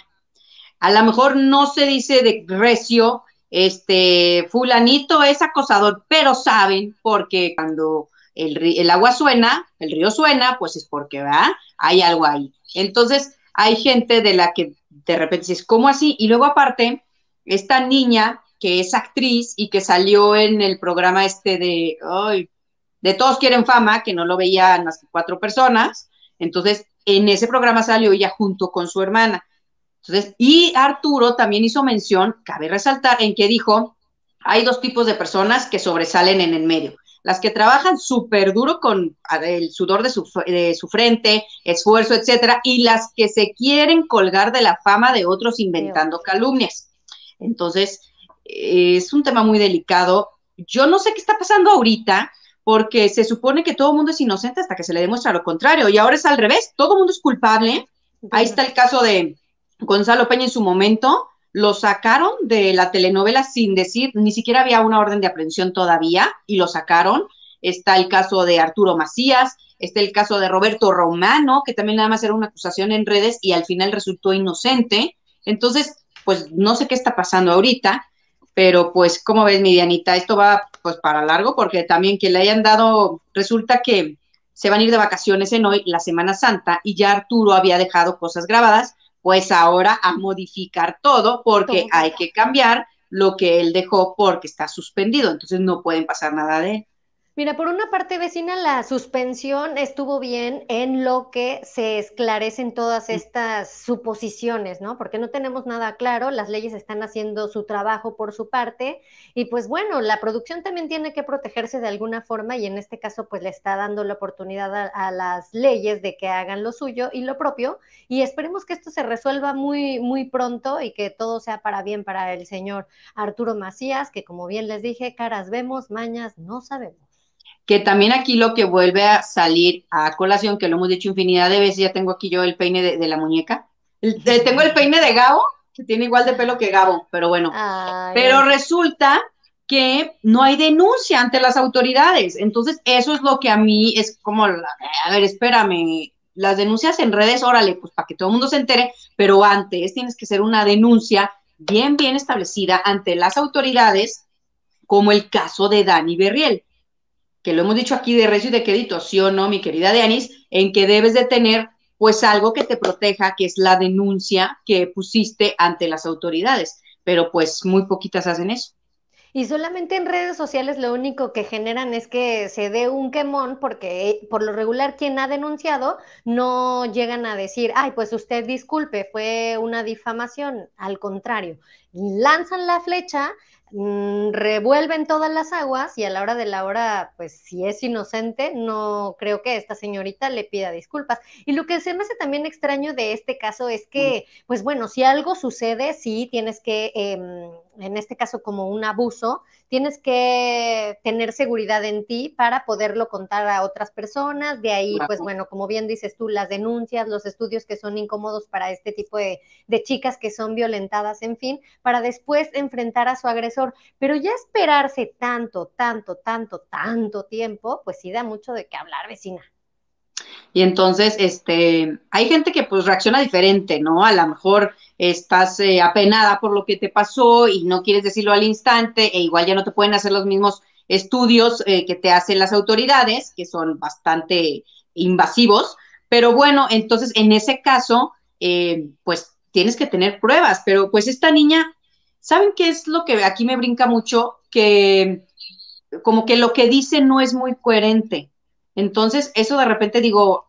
A lo mejor no se dice de recio, este, fulanito es acosador, pero saben porque cuando el, agua suena, el río suena, pues es porque, ¿verdad? Hay algo ahí. Entonces, hay gente de la que de repente dices, ¿cómo así? Y luego aparte, esta niña que es actriz y que salió en el programa este de, ay, de Todos Quieren Fama, que no lo veían más que cuatro personas, entonces en ese programa salió ella junto con su hermana. Entonces, y Arturo también hizo mención, cabe resaltar, en que dijo, hay dos tipos de personas que sobresalen en el medio las que trabajan súper duro con el sudor de su, de su, frente, esfuerzo, etcétera, y las que se quieren colgar de la fama de otros inventando calumnias. Entonces, es un tema muy delicado. Yo no sé qué está pasando ahorita, porque se supone que todo el mundo es inocente hasta que se le demuestra lo contrario, y ahora es al revés, todo el mundo es culpable. Ahí está el caso de Gonzalo Peña en su momento, lo sacaron de la telenovela sin decir, ni siquiera había una orden de aprehensión todavía y lo sacaron. Está el caso de Arturo Macías, Está el caso de Roberto Romano, que también nada más era una acusación en redes y al final resultó inocente. Entonces, pues no sé qué está pasando ahorita, pero pues, ¿cómo ves, Midianita? Esto va pues para largo porque también que le hayan dado, resulta que se van a ir de vacaciones en hoy, la Semana Santa, y ya Arturo había dejado cosas grabadas, pues ahora a modificar todo porque hay que cambiar lo que él dejó porque está suspendido, entonces no pueden pasar nada de él. Mira, por una parte, vecina, la suspensión estuvo bien en lo que se esclarecen todas estas suposiciones, ¿no? Porque no tenemos nada claro, las leyes están haciendo su trabajo por su parte y pues bueno, la producción también tiene que protegerse de alguna forma y en este caso pues le está dando la oportunidad a, a las leyes de que hagan lo suyo y lo propio y esperemos que esto se resuelva muy, muy pronto y que todo sea para bien para el señor Arturo Macías, que como bien les dije, caras vemos, mañas no sabemos que también aquí lo que vuelve a salir a colación, que lo hemos dicho infinidad de veces, ya tengo aquí yo el peine de, la muñeca, tengo el peine de Gabo, que tiene igual de pelo que Gabo, pero bueno, pero resulta que no hay denuncia ante las autoridades, entonces eso es lo que a mí es como, a ver, espérame, las denuncias en redes, órale, pues para que todo el mundo se entere, pero antes tienes que ser una denuncia bien, bien establecida ante las autoridades, como el caso de Dani Berriel que lo hemos dicho aquí de recio y de crédito, sí o no, mi querida Deanis, en que debes de tener pues algo que te proteja, que es la denuncia que pusiste ante las autoridades, pero pues muy poquitas hacen eso. Y solamente en redes sociales lo único que generan es que se dé un quemón porque por lo regular quien ha denunciado no llegan a decir, ay, pues usted disculpe, fue una difamación. Al contrario, lanzan la flecha Mm, revuelven todas las aguas y a la hora de la hora, pues si es inocente, no creo que esta señorita le pida disculpas. Y lo que se me hace también extraño de este caso es que, pues bueno, si algo sucede, sí tienes que, em, en este caso como un abuso, tienes que tener seguridad en ti para poderlo contar a otras personas. De ahí, pues bueno, como bien dices tú, las denuncias, los estudios que son incómodos para este tipo de, de chicas que son violentadas, en fin, para después enfrentar a su agresor. Pero ya esperarse tanto, tanto, tanto, tanto tiempo, pues sí da mucho de qué hablar, vecina. Y entonces, este, hay gente que pues reacciona diferente, ¿no? A lo mejor estás eh, apenada por lo que te pasó y no quieres decirlo al instante e igual ya no te pueden hacer los mismos estudios eh, que te hacen las autoridades, que son bastante invasivos, pero bueno, entonces en ese caso, eh, pues tienes que tener pruebas, pero pues esta niña, ¿saben qué es lo que aquí me brinca mucho? Que como que lo que dice no es muy coherente. Entonces, eso de repente digo,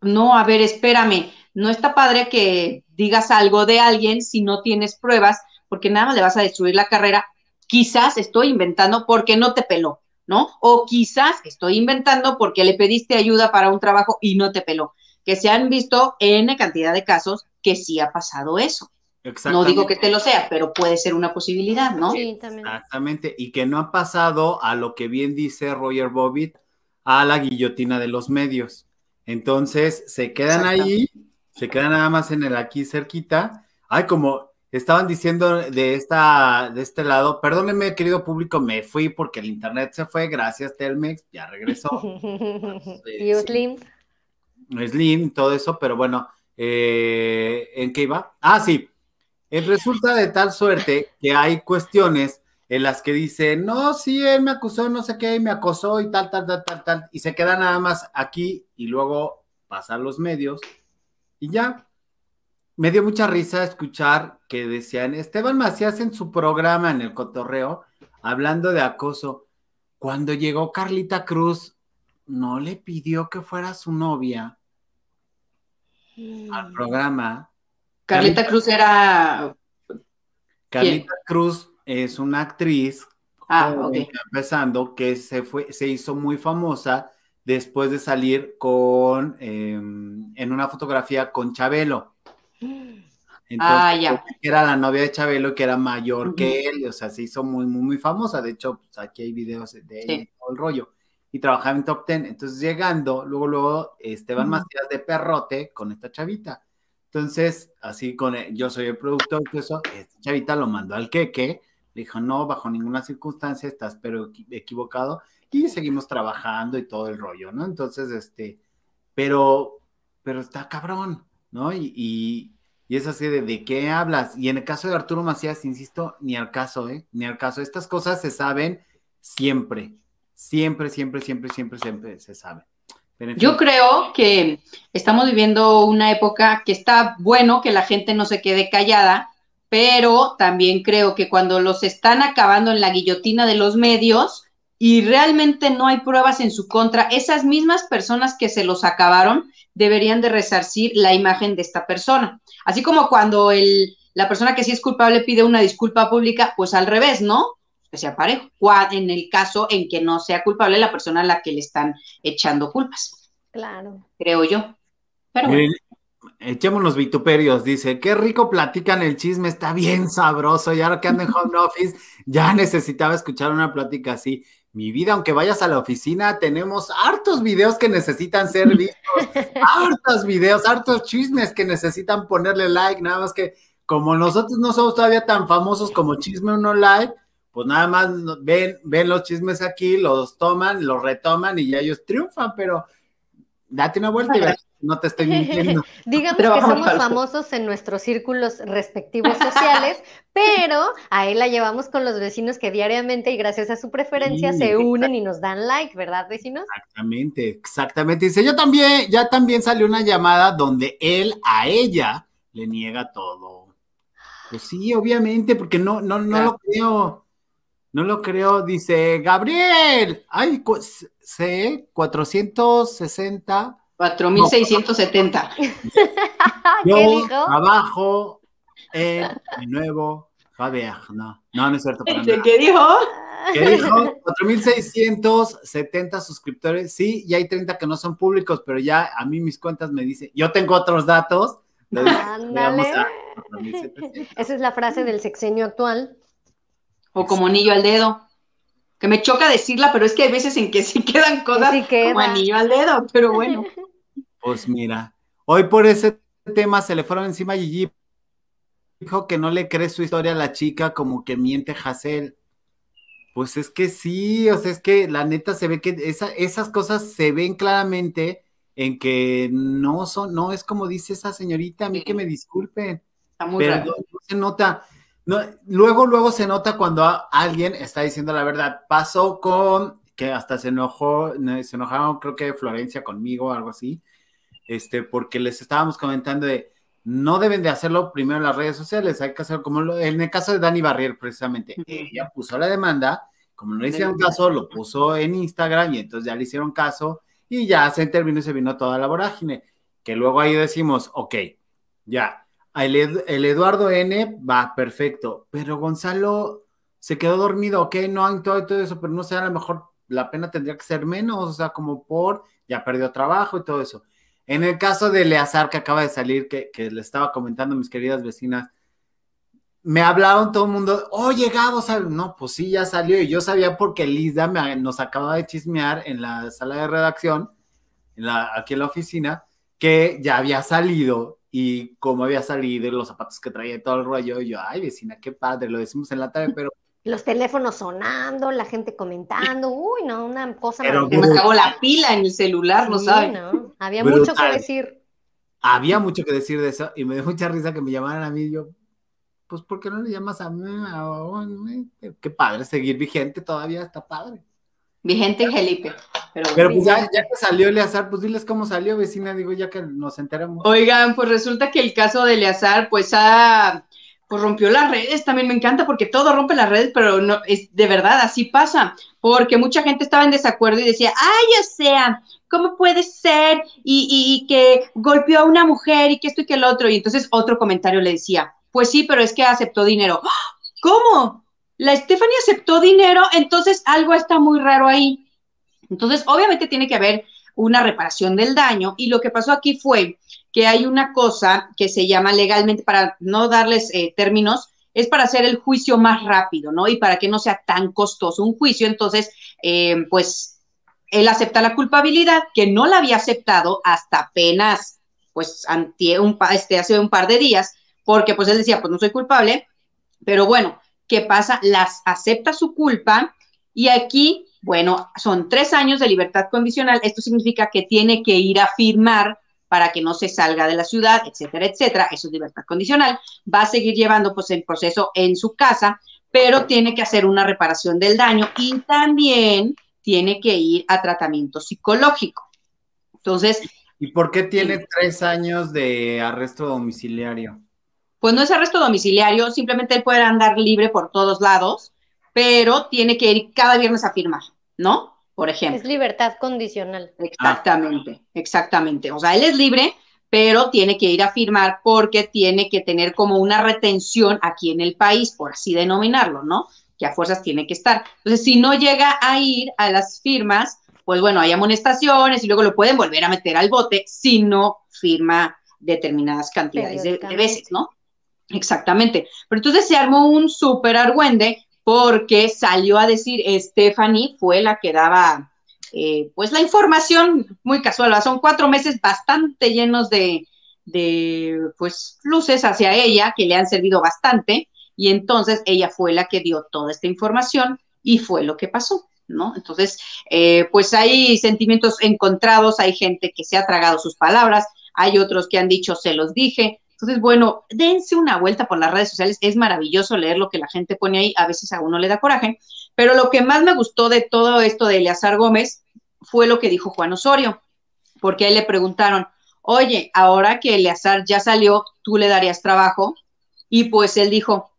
no, a ver, espérame, no está padre que digas algo de alguien si no tienes pruebas, porque nada más le vas a destruir la carrera. Quizás estoy inventando porque no te peló, ¿no? O quizás estoy inventando porque le pediste ayuda para un trabajo y no te peló. Que se han visto N cantidad de casos que sí ha pasado eso. No digo que te lo sea, pero puede ser una posibilidad, ¿no? Sí, también. Exactamente. Y que no ha pasado a lo que bien dice Roger Bobbitt, a la guillotina de los medios. Entonces se quedan ahí, se quedan nada más en el aquí cerquita. Ay, como estaban diciendo de esta, de este lado, perdónenme, querido público, me fui porque el internet se fue, gracias Telmex, ya regresó. y Slim. Slim, todo eso, pero bueno, eh, ¿en qué iba? Ah, sí. Eh, resulta de tal suerte que hay cuestiones en las que dice, no, sí, él me acusó, no sé qué, me acosó y tal, tal, tal, tal, tal, y se queda nada más aquí y luego pasan los medios y ya. Me dio mucha risa escuchar que decían, Esteban Macías en su programa en el cotorreo, hablando de acoso, cuando llegó Carlita Cruz, no le pidió que fuera su novia al mm. programa. Carlita, Cruz era... Carlita Cruz es una actriz ah, empezando que se fue, se hizo muy famosa después de salir con em, en una fotografía con Chabelo. Entonces, ah, ya. era la novia de Chabelo que era mayor que él, o sea, se hizo muy, muy, muy famosa. De hecho, pues, aquí hay videos de ella y todo el rollo. Y trabajaba en Top Ten. Entonces, llegando, luego, luego, Esteban Macías de Perrote con esta chavita. Entonces, así con yo soy el productor, eso, esta chavita lo mandó al queque le dijo, no, bajo ninguna circunstancia estás pero equivocado y seguimos trabajando y todo el rollo, ¿no? Entonces, este, pero, pero está cabrón, ¿no? Y, y, es así de, ¿de qué hablas? Y en el caso de Arturo Macías, insisto, ni al caso, ¿eh? Ni al caso. Estas cosas se saben siempre, siempre, siempre, siempre, siempre, siempre se saben. Yo creo que estamos viviendo una época que está bueno que la gente no se quede callada, pero también creo que cuando los están acabando en la guillotina de los medios y realmente no hay pruebas en su contra, esas mismas personas que se los acabaron deberían de resarcir la imagen de esta persona. Así como cuando el, la persona que sí es culpable pide una disculpa pública, pues al revés, ¿no? Que sea parejo, en el caso en que no sea culpable la persona a la que le están echando culpas. Claro. Creo yo. Pero Echemos los vituperios, dice, qué rico platican el chisme, está bien sabroso, y ahora que ando en home office, ya necesitaba escuchar una plática así. Mi vida, aunque vayas a la oficina, tenemos hartos videos que necesitan ser vistos, hartos videos, hartos chismes que necesitan ponerle like, nada más que como nosotros no somos todavía tan famosos como Chisme Uno Like, pues nada más ven, ven los chismes aquí, los toman, los retoman y ya ellos triunfan, pero date una vuelta y no te estoy mintiendo. Digamos que somos famosos en nuestros círculos respectivos sociales, pero a él la llevamos con los vecinos que diariamente y gracias a su preferencia se unen y nos dan like, ¿verdad, vecinos? Exactamente, exactamente. Dice, yo también, ya también salió una llamada donde él a ella le niega todo. Pues sí, obviamente, porque no, no, no lo creo. No lo creo, dice Gabriel. Ay, C 460 4.670. Yo trabajo en mi nuevo Javier. No, no, no es cierto. ¿Qué dijo? ¿Qué dijo? 4.670 suscriptores. Sí, y hay 30 que no son públicos, pero ya a mí mis cuentas me dicen, yo tengo otros datos. Esa es la frase del sexenio actual. O como anillo al dedo que me choca decirla, pero es que hay veces en que sí quedan cosas como anillo al dedo, pero bueno. Pues mira, hoy por ese tema se le fueron encima a Gigi. Dijo que no le cree su historia a la chica, como que miente Hassel. Pues es que sí, o sea, es que la neta se ve que esas cosas se ven claramente en que no son, no es como dice esa señorita, a mí que me disculpen. Está muy pero no se nota. No, luego, luego se nota cuando alguien está diciendo la verdad. Pasó con que hasta se enojó, se enojaron, creo que Florencia conmigo, algo así, este, porque les estábamos comentando de no deben de hacerlo primero en las redes sociales, hay que hacerlo como en el caso de Dani Barrier, precisamente. Ella puso la demanda, como no le hicieron caso, lo puso en Instagram y entonces ya le hicieron caso y ya se intervino y se vino toda la vorágine. Que luego ahí decimos, ok, ya, el, Eduardo N va perfecto, pero Gonzalo se quedó dormido, ok, no hay todo, todo eso, pero no sé, a lo mejor la pena tendría que ser menos, o sea, como por, ya perdió trabajo y todo eso. En el caso de Leazar que acaba de salir, que, le estaba comentando mis queridas vecinas, me hablaron todo el mundo, oh, llegado, no, pues sí, ya salió, y yo sabía porque Lisa nos acaba de chismear en la sala de redacción, aquí en la oficina, que ya había salido y como había salido y los zapatos que traía y todo el rollo, y yo, ay, vecina, qué padre, lo decimos en la tarde, pero... Los teléfonos sonando, la gente comentando, uy, no, una cosa Pero me acabó la pila en el celular, ¿no saben? No, había mucho que decir. Había mucho que decir de eso, y me dio mucha risa que me llamaran a mí, y yo, pues, ¿por qué no le llamas a mí? Qué padre, seguir vigente todavía está padre. Vigente Felipe. Pero, pero pues ya, ya, que salió Eleazar, pues diles cómo salió, vecina, digo, ya que nos enteramos. Oigan, pues resulta que el caso de Eleazar, pues ha, pues rompió las redes, también me encanta porque todo rompe las redes, pero no, es de verdad, así pasa, porque mucha gente estaba en desacuerdo y decía, ay, o sea, ¿cómo puede ser? Y, y que golpeó a una mujer y que esto y que el otro, y entonces otro comentario le decía, pues sí, pero es que aceptó dinero. ¡Ah! ¿Cómo? la Stephanie aceptó dinero, entonces algo está muy raro ahí. Entonces, obviamente tiene que haber una reparación del daño y lo que pasó aquí fue que hay una cosa que se llama legalmente, para no darles eh, términos, es para hacer el juicio más rápido, ¿no? Y para que no sea tan costoso un juicio. Entonces, eh, pues, él acepta la culpabilidad, que no la había aceptado hasta apenas, pues, ante un, este, hace un par de días, porque pues él decía, pues no soy culpable, pero bueno, ¿qué pasa? Las acepta su culpa y aquí Bueno, son tres años de libertad condicional. Esto significa que tiene que ir a firmar para que no se salga de la ciudad, etcétera, etcétera. Eso es libertad condicional. Va a seguir llevando pues el proceso en su casa, pero tiene que hacer una reparación del daño y también tiene que ir a tratamiento psicológico. Entonces. ¿Y por qué tiene tres años de arresto domiciliario? Pues no es arresto domiciliario, simplemente él puede andar libre por todos lados, pero tiene que ir cada viernes a firmar, ¿no? Por ejemplo. Es libertad condicional. Exactamente, exactamente. O sea, él es libre, pero tiene que ir a firmar porque tiene que tener como una retención aquí en el país, por así denominarlo, ¿no? Que a fuerzas tiene que estar. Entonces, si no llega a ir a las firmas, pues bueno, hay amonestaciones y luego lo pueden volver a meter al bote si no firma determinadas cantidades de, veces, ¿no? Exactamente. Pero entonces se armó un súper argüende porque salió a decir, Stephanie fue la que daba eh, pues la información muy casual, son cuatro meses bastante llenos de, pues luces hacia ella que le han servido bastante y entonces ella fue la que dio toda esta información y fue lo que pasó. ¿No? Entonces, eh, pues hay sentimientos encontrados, hay gente que se ha tragado sus palabras, hay otros que han dicho, se los dije, entonces, bueno, dense una vuelta por las redes sociales. Es maravilloso leer lo que la gente pone ahí. A veces a uno le da coraje. Pero lo que más me gustó de todo esto de Eleazar Gómez fue lo que dijo Juan Osorio, porque a él le preguntaron, oye, ahora que Eleazar ya salió, ¿tú le darías trabajo? Y pues él dijo,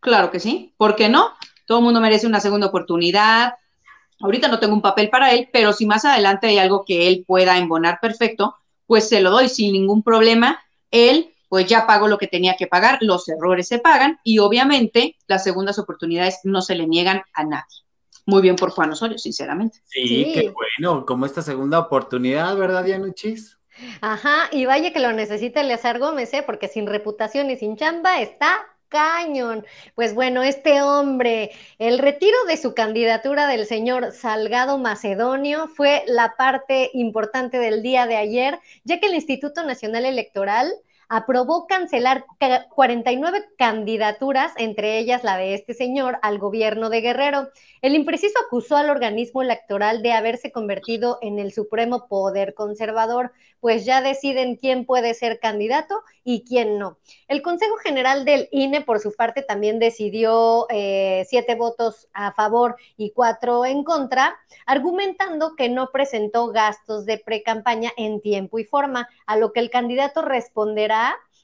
claro que sí, ¿por qué no? Todo el mundo merece una segunda oportunidad. Ahorita no tengo un papel para él, pero si más adelante hay algo que él pueda embonar perfecto, pues se lo doy sin ningún problema. Él pues ya pagó lo que tenía que pagar, los errores se pagan y obviamente las segundas oportunidades no se le niegan a nadie. Muy bien por Juan Osorio, sinceramente. Sí, qué bueno, como esta segunda oportunidad, ¿verdad, Dianuchis? Ajá, y vaya que lo necesita Eleazar Gómez, ¿eh? porque sin reputación y sin chamba está cañón. Pues bueno, este hombre, el retiro de su candidatura del señor Salgado Macedonio fue la parte importante del día de ayer, ya que el Instituto Nacional Electoral aprobó cancelar 49 candidaturas, entre ellas la de este señor, al gobierno de Guerrero. El impreciso acusó al organismo electoral de haberse convertido en el supremo poder conservador, pues ya deciden quién puede ser candidato y quién no. El Consejo General del INE, por su parte, también decidió eh, siete votos a favor y cuatro en contra, argumentando que no presentó gastos de pre-campaña en tiempo y forma, a lo que el candidato responderá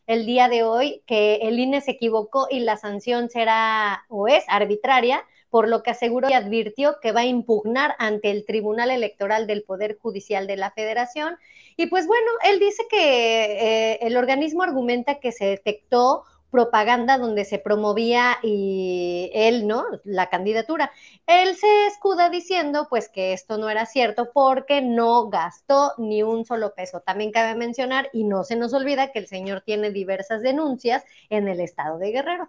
el día de hoy que el INE se equivocó y la sanción será o es arbitraria, por lo que aseguró y advirtió que va a impugnar ante el Tribunal Electoral del Poder Judicial de la Federación. Y pues bueno, él dice que eh, el organismo argumenta que se detectó propaganda donde se promovía y él, ¿no? La candidatura. Él se escuda diciendo pues que esto no era cierto porque no gastó ni un solo peso. También cabe mencionar y no se nos olvida que el señor tiene diversas denuncias en el estado de Guerrero.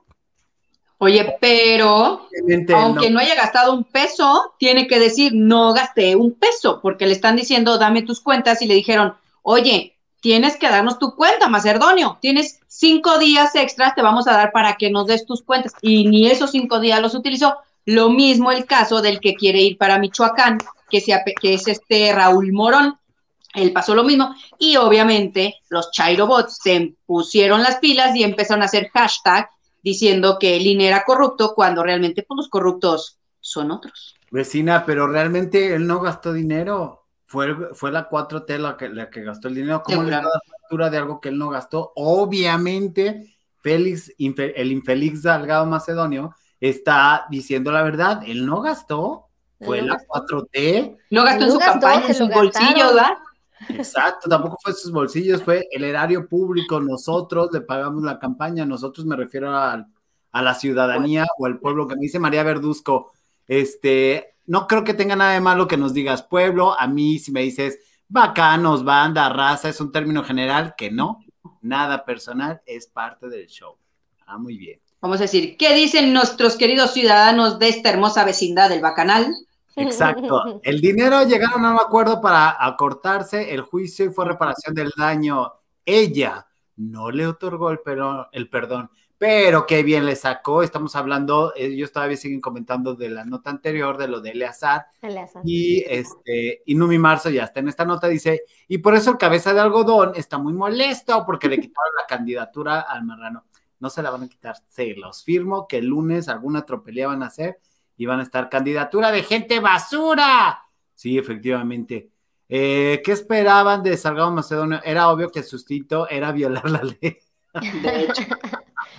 Oye, pero aunque no. haya gastado un peso, tiene que decir no gasté un peso, porque le están diciendo dame tus cuentas y le dijeron, oye, tienes que darnos tu cuenta, Macedonio, tienes cinco días extras, te vamos a dar para que nos des tus cuentas. Y ni esos cinco días los utilizó. Lo mismo el caso del que quiere ir para Michoacán, que, es este Raúl Morón. Él pasó lo mismo. Y obviamente los Chairobots se pusieron las pilas y empezaron a hacer hashtag diciendo que el INE era corrupto cuando realmente pues, los corruptos son otros. Vecina, pero realmente él no gastó dinero. Fue, fue la 4T la que, la que gastó el dinero. ¿Cómo le da la factura de algo que él no gastó? Obviamente, Félix, el infeliz Salgado Macedonio, está diciendo la verdad. Él no gastó. Fue la 4T. No gastó en su campaña, en su bolsillo, ¿verdad? Exacto, tampoco fue sus bolsillos, fue el erario público. Nosotros le pagamos la campaña, nosotros me refiero a, la ciudadanía o al pueblo que me dice María Verduzco. Este, no creo que tenga nada de malo que nos digas pueblo. A mí, si me dices bacanos, banda, raza, es un término general que no, nada personal, es parte del show. Ah, muy bien. Vamos a decir, ¿qué dicen nuestros queridos ciudadanos de esta hermosa vecindad del Bacanal? Exacto. El dinero llegaron a un acuerdo para acortarse el juicio y fue reparación del daño. Ella no le otorgó el, el perdón, pero qué bien le sacó. Estamos hablando, ellos todavía siguen comentando de la nota anterior, de lo de Eleazar. Eleazar. Y este, y Numi Marzo ya está en esta nota, dice, y por eso el cabeza de algodón está muy molesto porque le quitaron la candidatura al marrano. No se la van a quitar, se los firmo que el lunes alguna tropelía van a hacer y van a estar candidatura de gente basura. Sí, efectivamente. Eh, ¿Qué esperaban de Salgado Macedonio? Era obvio que el sustito era violar la ley. De hecho.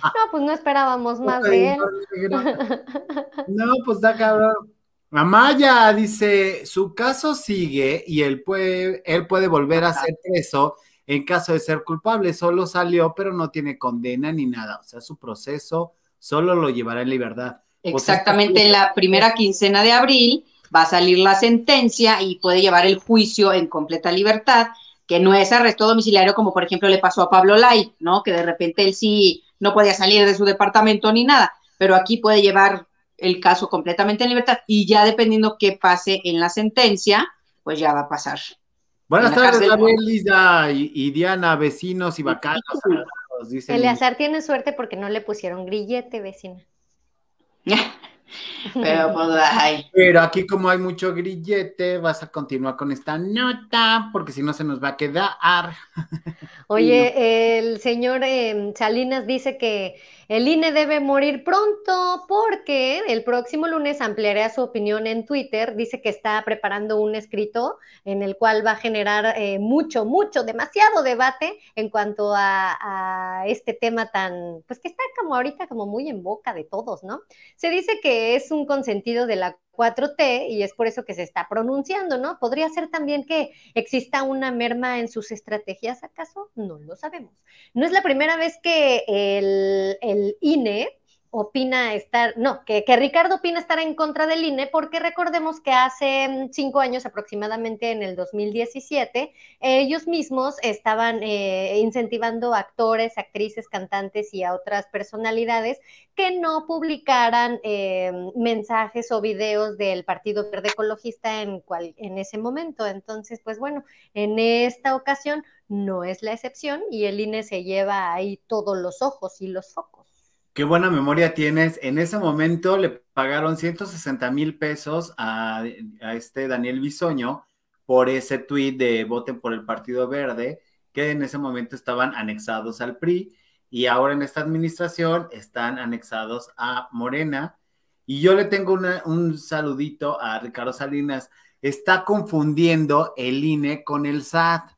No, pues no esperábamos más de él. No, pues da cabrón. Amaya dice, su caso sigue y él puede, él puede volver a ser preso en caso de ser culpable. Solo salió, pero no tiene condena ni nada. O sea, su proceso solo lo llevará en libertad. Exactamente en la primera quincena de abril va a salir la sentencia y puede llevar el juicio en completa libertad, que no es arresto domiciliario como por ejemplo le pasó a Pablo Lai, ¿no? Que de repente él sí no podía salir de su departamento ni nada, pero aquí puede llevar el caso completamente en libertad y ya dependiendo qué pase en la sentencia, pues ya va a pasar. Buenas tardes. Gabriel, Lisa y, y Diana, vecinos y bacanos. dice Eleazar tiene suerte porque no le pusieron grillete, vecina. Pero pues, ay, Pero aquí como hay mucho grillete, vas a continuar con esta nota, porque si no se nos va a quedar. Oye, el señor eh, Salinas dice que el INE debe morir pronto porque el próximo lunes ampliará su opinión en Twitter. Dice que está preparando un escrito en el cual va a generar eh, mucho, mucho, demasiado debate en cuanto a, a este tema tan, pues que está como ahorita como muy en boca de todos, ¿no? Se dice que es un consentido de la 4T y es por eso que se está pronunciando, ¿no? Podría ser también que exista una merma en sus estrategias, ¿acaso? No lo sabemos. No es la primera vez que el, el INE opina estar, no, que, que, Ricardo opina estar en contra del INE, porque recordemos que hace cinco años aproximadamente, en el 2017, ellos mismos estaban eh, incentivando a actores, actrices, cantantes y a otras personalidades que no publicaran eh, mensajes o videos del Partido Verde Ecologista en, cual, en ese momento. Entonces, pues bueno, en esta ocasión no es la excepción y el INE se lleva ahí todos los ojos y los focos. Qué buena memoria tienes. En ese momento le pagaron 160 mil pesos a, este Daniel Bisoño por ese tuit de voten por el Partido Verde, que en ese momento estaban anexados al PRI y ahora en esta administración están anexados a Morena. Y yo le tengo un saludito a Ricardo Salinas. Está confundiendo el INE con el SAT.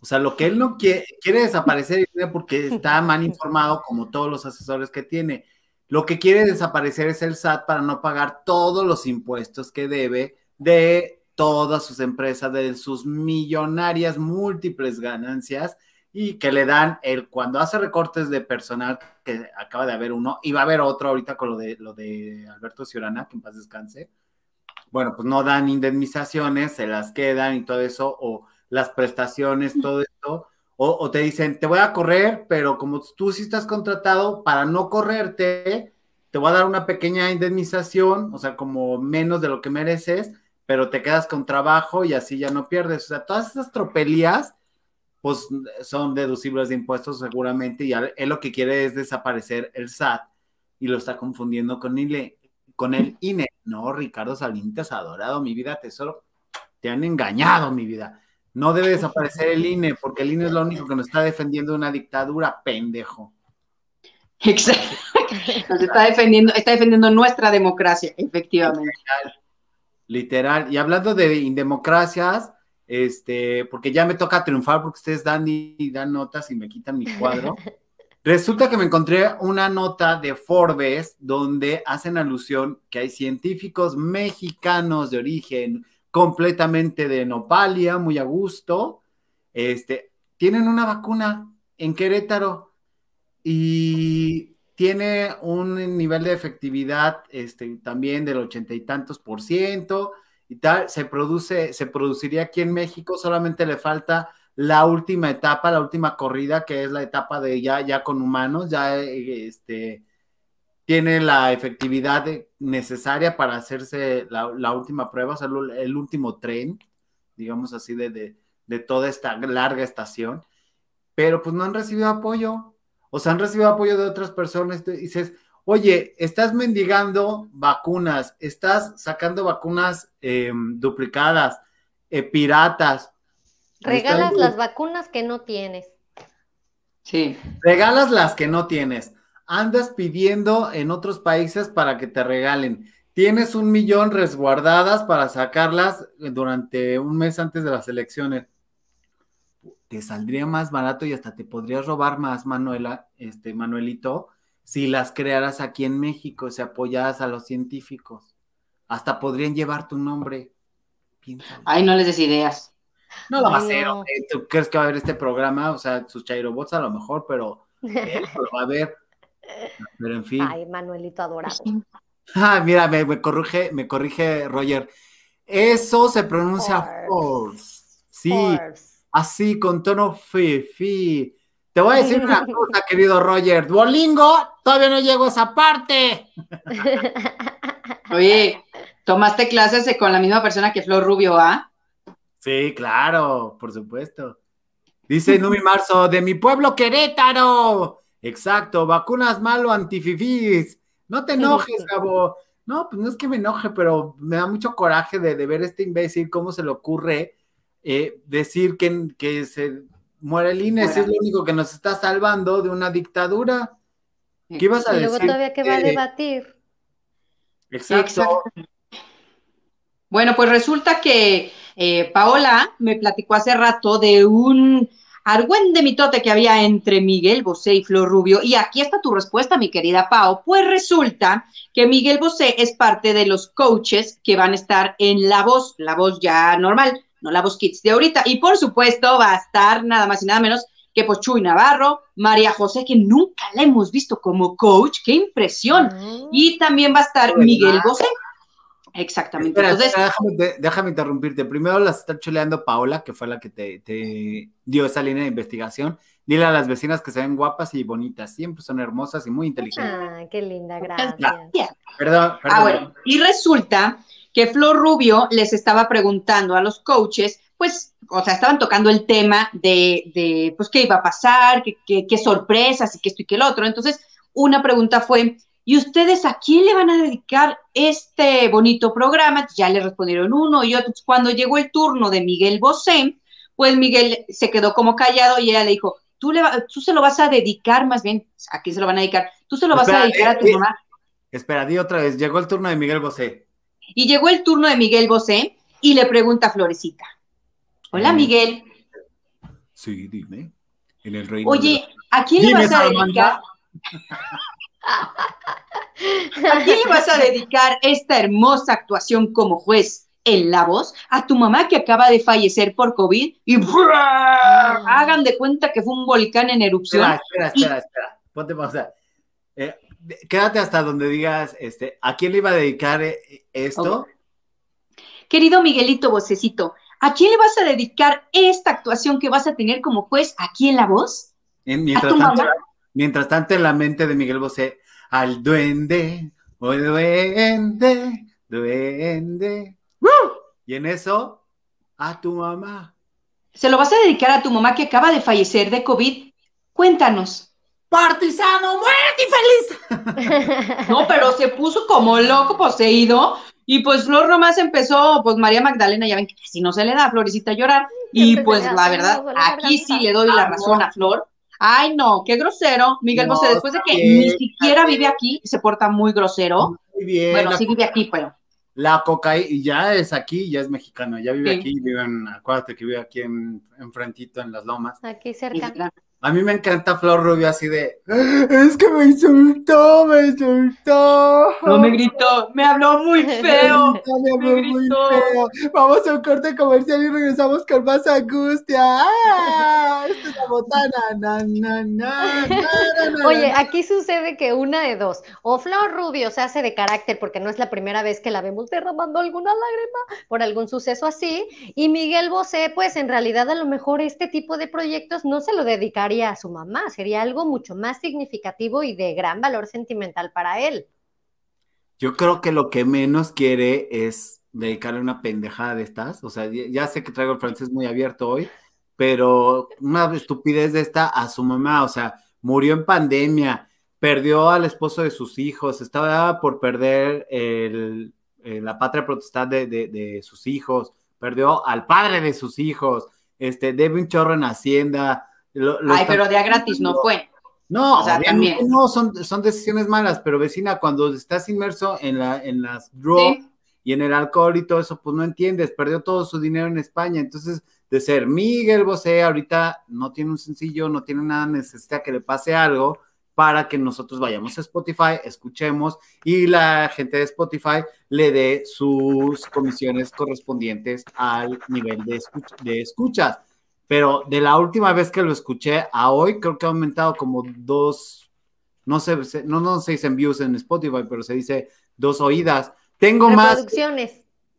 O sea, lo que él no quiere, quiere desaparecer porque está mal informado, como todos los asesores que tiene. Lo que quiere desaparecer es el SAT para no pagar todos los impuestos que debe de todas sus empresas, de sus millonarias múltiples ganancias y que le dan el cuando hace recortes de personal, que acaba de haber uno, y va a haber otro ahorita con lo de, lo de Alberto Ciurana, que en paz descanse. Bueno, pues no dan indemnizaciones, se las quedan y todo eso, o las prestaciones, todo esto, o, o, te dicen, te voy a correr, pero como tú sí estás contratado, para no correrte, te voy a dar una pequeña indemnización, o sea, como menos de lo que mereces, pero te quedas con trabajo y así ya no pierdes. O sea, todas esas tropelías, pues son deducibles de impuestos seguramente, y él lo que quiere es desaparecer el SAT y lo está confundiendo con el, con el INE. No, Ricardo Salinas, adorado, mi vida, tesoro, te han engañado, mi vida. No debe desaparecer el INE, porque el INE es lo único que nos está defendiendo de una dictadura, pendejo. Exacto. Nos está defendiendo, está defendiendo nuestra democracia, efectivamente. Literal. Literal. Y hablando de indemocracias, este, porque ya me toca triunfar porque ustedes dan y dan notas y me quitan mi cuadro. Resulta que me encontré una nota de Forbes donde hacen alusión que hay científicos mexicanos de origen completamente de Nopalia, muy a gusto, este, tienen una vacuna en Querétaro y tiene un nivel de efectividad este, también del ochenta y tantos por ciento y tal, se produce, se produciría aquí en México, solamente le falta la última etapa, la última corrida, que es la etapa de ya, ya con humanos, ya este, tiene la efectividad de, necesaria para hacerse la, la, última prueba, o sea, el último tren, digamos así, de, de, de, toda esta larga estación, pero pues no han recibido apoyo. o sea, han recibido apoyo de otras personas, y dices, oye, estás mendigando vacunas, estás sacando vacunas em, duplicadas, eh, piratas. Regalas las vacunas que no tienes. Sí. Regalas las que no tienes. Andas pidiendo en otros países para que te regalen. Tienes un millón resguardadas para sacarlas durante un mes antes de las elecciones. Te saldría más barato y hasta te podrías robar más, Manuela, este Manuelito, si las crearas aquí en México, si apoyadas a los científicos. Hasta podrían llevar tu nombre. Ay, no les des ideas. No lo va a hacer, ¿Tú crees que va a haber este programa? O sea, sus chairobots a lo mejor, pero lo va a ver. Pero en fin. Ay, Manuelito adorado. Ah, mira, me, corrige, me corrige Roger. Eso se pronuncia force. Sí, así, con tono fi, fi. Te voy a decir una cosa, querido Roger. Duolingo, todavía no llego a esa parte. Oye, ¿tomaste clases con la misma persona que Flor Rubio, ah? Sí, claro, por supuesto. Dice Numi Marzo, de mi pueblo Querétaro. Exacto, vacunas malo antififís. No te enojes, Gabo. No, pues no es que me enoje, pero me da mucho coraje de, ver este imbécil, cómo se le ocurre eh, decir que, que se muere el INE, es lo único que nos está salvando de una dictadura. ¿Qué ibas a decir? Y luego todavía que va a debatir. Exacto. Bueno, pues resulta que eh, Paola me platicó hace rato de un argüende mitote que había entre Miguel Bosé y Flor Rubio. Y aquí está tu respuesta, mi querida Pao. Pues resulta que Miguel Bosé es parte de los coaches que van a estar en La Voz, La Voz ya normal, no La Voz Kids de ahorita. Y por supuesto va a estar nada más y nada menos que pues Chuy Navarro, María José, que nunca la hemos visto como coach, qué impresión. Mm. Y también va a estar Miguel Bosé. Exactamente. déjame, interrumpirte. Primero las está chuleando Paola, que fue la que te, dio esa línea de investigación. Dile a las vecinas que se ven guapas y bonitas. Siempre son hermosas y muy inteligentes. Ah, qué linda, gracias. Perdón, perdón. Ah, bueno. Y resulta que Flor Rubio les estaba preguntando a los coaches, pues, o sea, estaban tocando el tema de, de pues, qué iba a pasar, qué, qué, qué sorpresas y qué esto y qué el otro. Entonces, una pregunta fue, ¿Y ustedes a quién le van a dedicar este bonito programa? Ya le respondieron uno y otro. Cuando llegó el turno de Miguel Bosé, pues Miguel se quedó como callado y ella le dijo, tú, le tú se lo vas a dedicar, más bien, ¿a quién se lo van a dedicar? Tú se lo vas a dedicar a tu eh, mamá. Espera, di otra vez, llegó el turno de Miguel Bosé. Y llegó el turno de Miguel Bosé y le pregunta a Florecita, hola mm. Miguel. Sí, dime. En el reino Oye, ¿a quién le vas a dedicar? ¿A quién le vas a dedicar esta hermosa actuación como juez en La Voz? A tu mamá que acaba de fallecer por COVID y hagan de cuenta que fue un volcán en erupción. Espera, espera, espera, Ponte pausa. Eh, quédate hasta donde digas, este, ¿a quién le iba a dedicar eh, esto? Querido Miguelito Vocecito, ¿a quién le vas a dedicar esta actuación que vas a tener como juez aquí en La Voz? mientras, ¿A tu mamá? Mientras tanto, en la mente de Miguel Bosé, al duende, o duende, duende. Y en eso, a tu mamá. Se lo vas a dedicar a tu mamá que acaba de fallecer de COVID. Cuéntanos. Partisano, muerte y feliz. no, pero se puso como loco, poseído. Y pues Flor nomás empezó, pues María Magdalena, ya ven que si no se le da a Florecita a llorar. Y pues la verdad, aquí sí le doy la razón a Flor Ay, no, qué grosero. Miguel Bosé, después de que ni siquiera vive aquí, se porta muy grosero. Muy bien. Bueno, sí vive aquí, pero. La cocaína ya es aquí, ya es mexicano, ya vive aquí, vive en, acuérdate que vive aquí en, enfrentito en las lomas. Aquí cerca. A mí me encanta Flor Rubio así de, es que me insultó, me insultó. No me gritó, me habló muy feo. me habló muy feo. Vamos a un corte comercial y regresamos con más angustia. ¡Ah! Esta es la botana. Oye, aquí sucede que una de dos. O Flor Rubio se hace de carácter porque no es la primera vez que la vemos derramando alguna lágrima por algún suceso así. Y Miguel Bosé, pues en realidad a lo mejor este tipo de proyectos no se lo dedicaría a su mamá, sería algo mucho más significativo y de gran valor sentimental para él. Yo creo que lo que menos quiere es dedicarle una pendejada de estas, o sea, ya sé que traigo el francés muy abierto hoy, pero una estupidez de esta a su mamá, o sea, murió en pandemia, perdió al esposo de sus hijos, estaba por perder el, eh, la patria protestante de, sus hijos, perdió al padre de sus hijos, este, debe un chorro en Hacienda. Ay, pero de a gratis no fue. No, no, son, son decisiones malas, pero vecina, cuando estás inmerso en, la, en las drogas y en el alcohol y todo eso, pues no entiendes, perdió todo su dinero en España, entonces de ser Miguel Bosé, ahorita no tiene un sencillo, no tiene nada, necesita que le pase algo para que nosotros vayamos a Spotify, escuchemos y la gente de Spotify le dé sus comisiones correspondientes al nivel de, de escuchas. Pero de la última vez que lo escuché a hoy, creo que ha aumentado como dos, no sé, no, no se dicen views en Spotify, pero se dice dos oídas. Tengo más.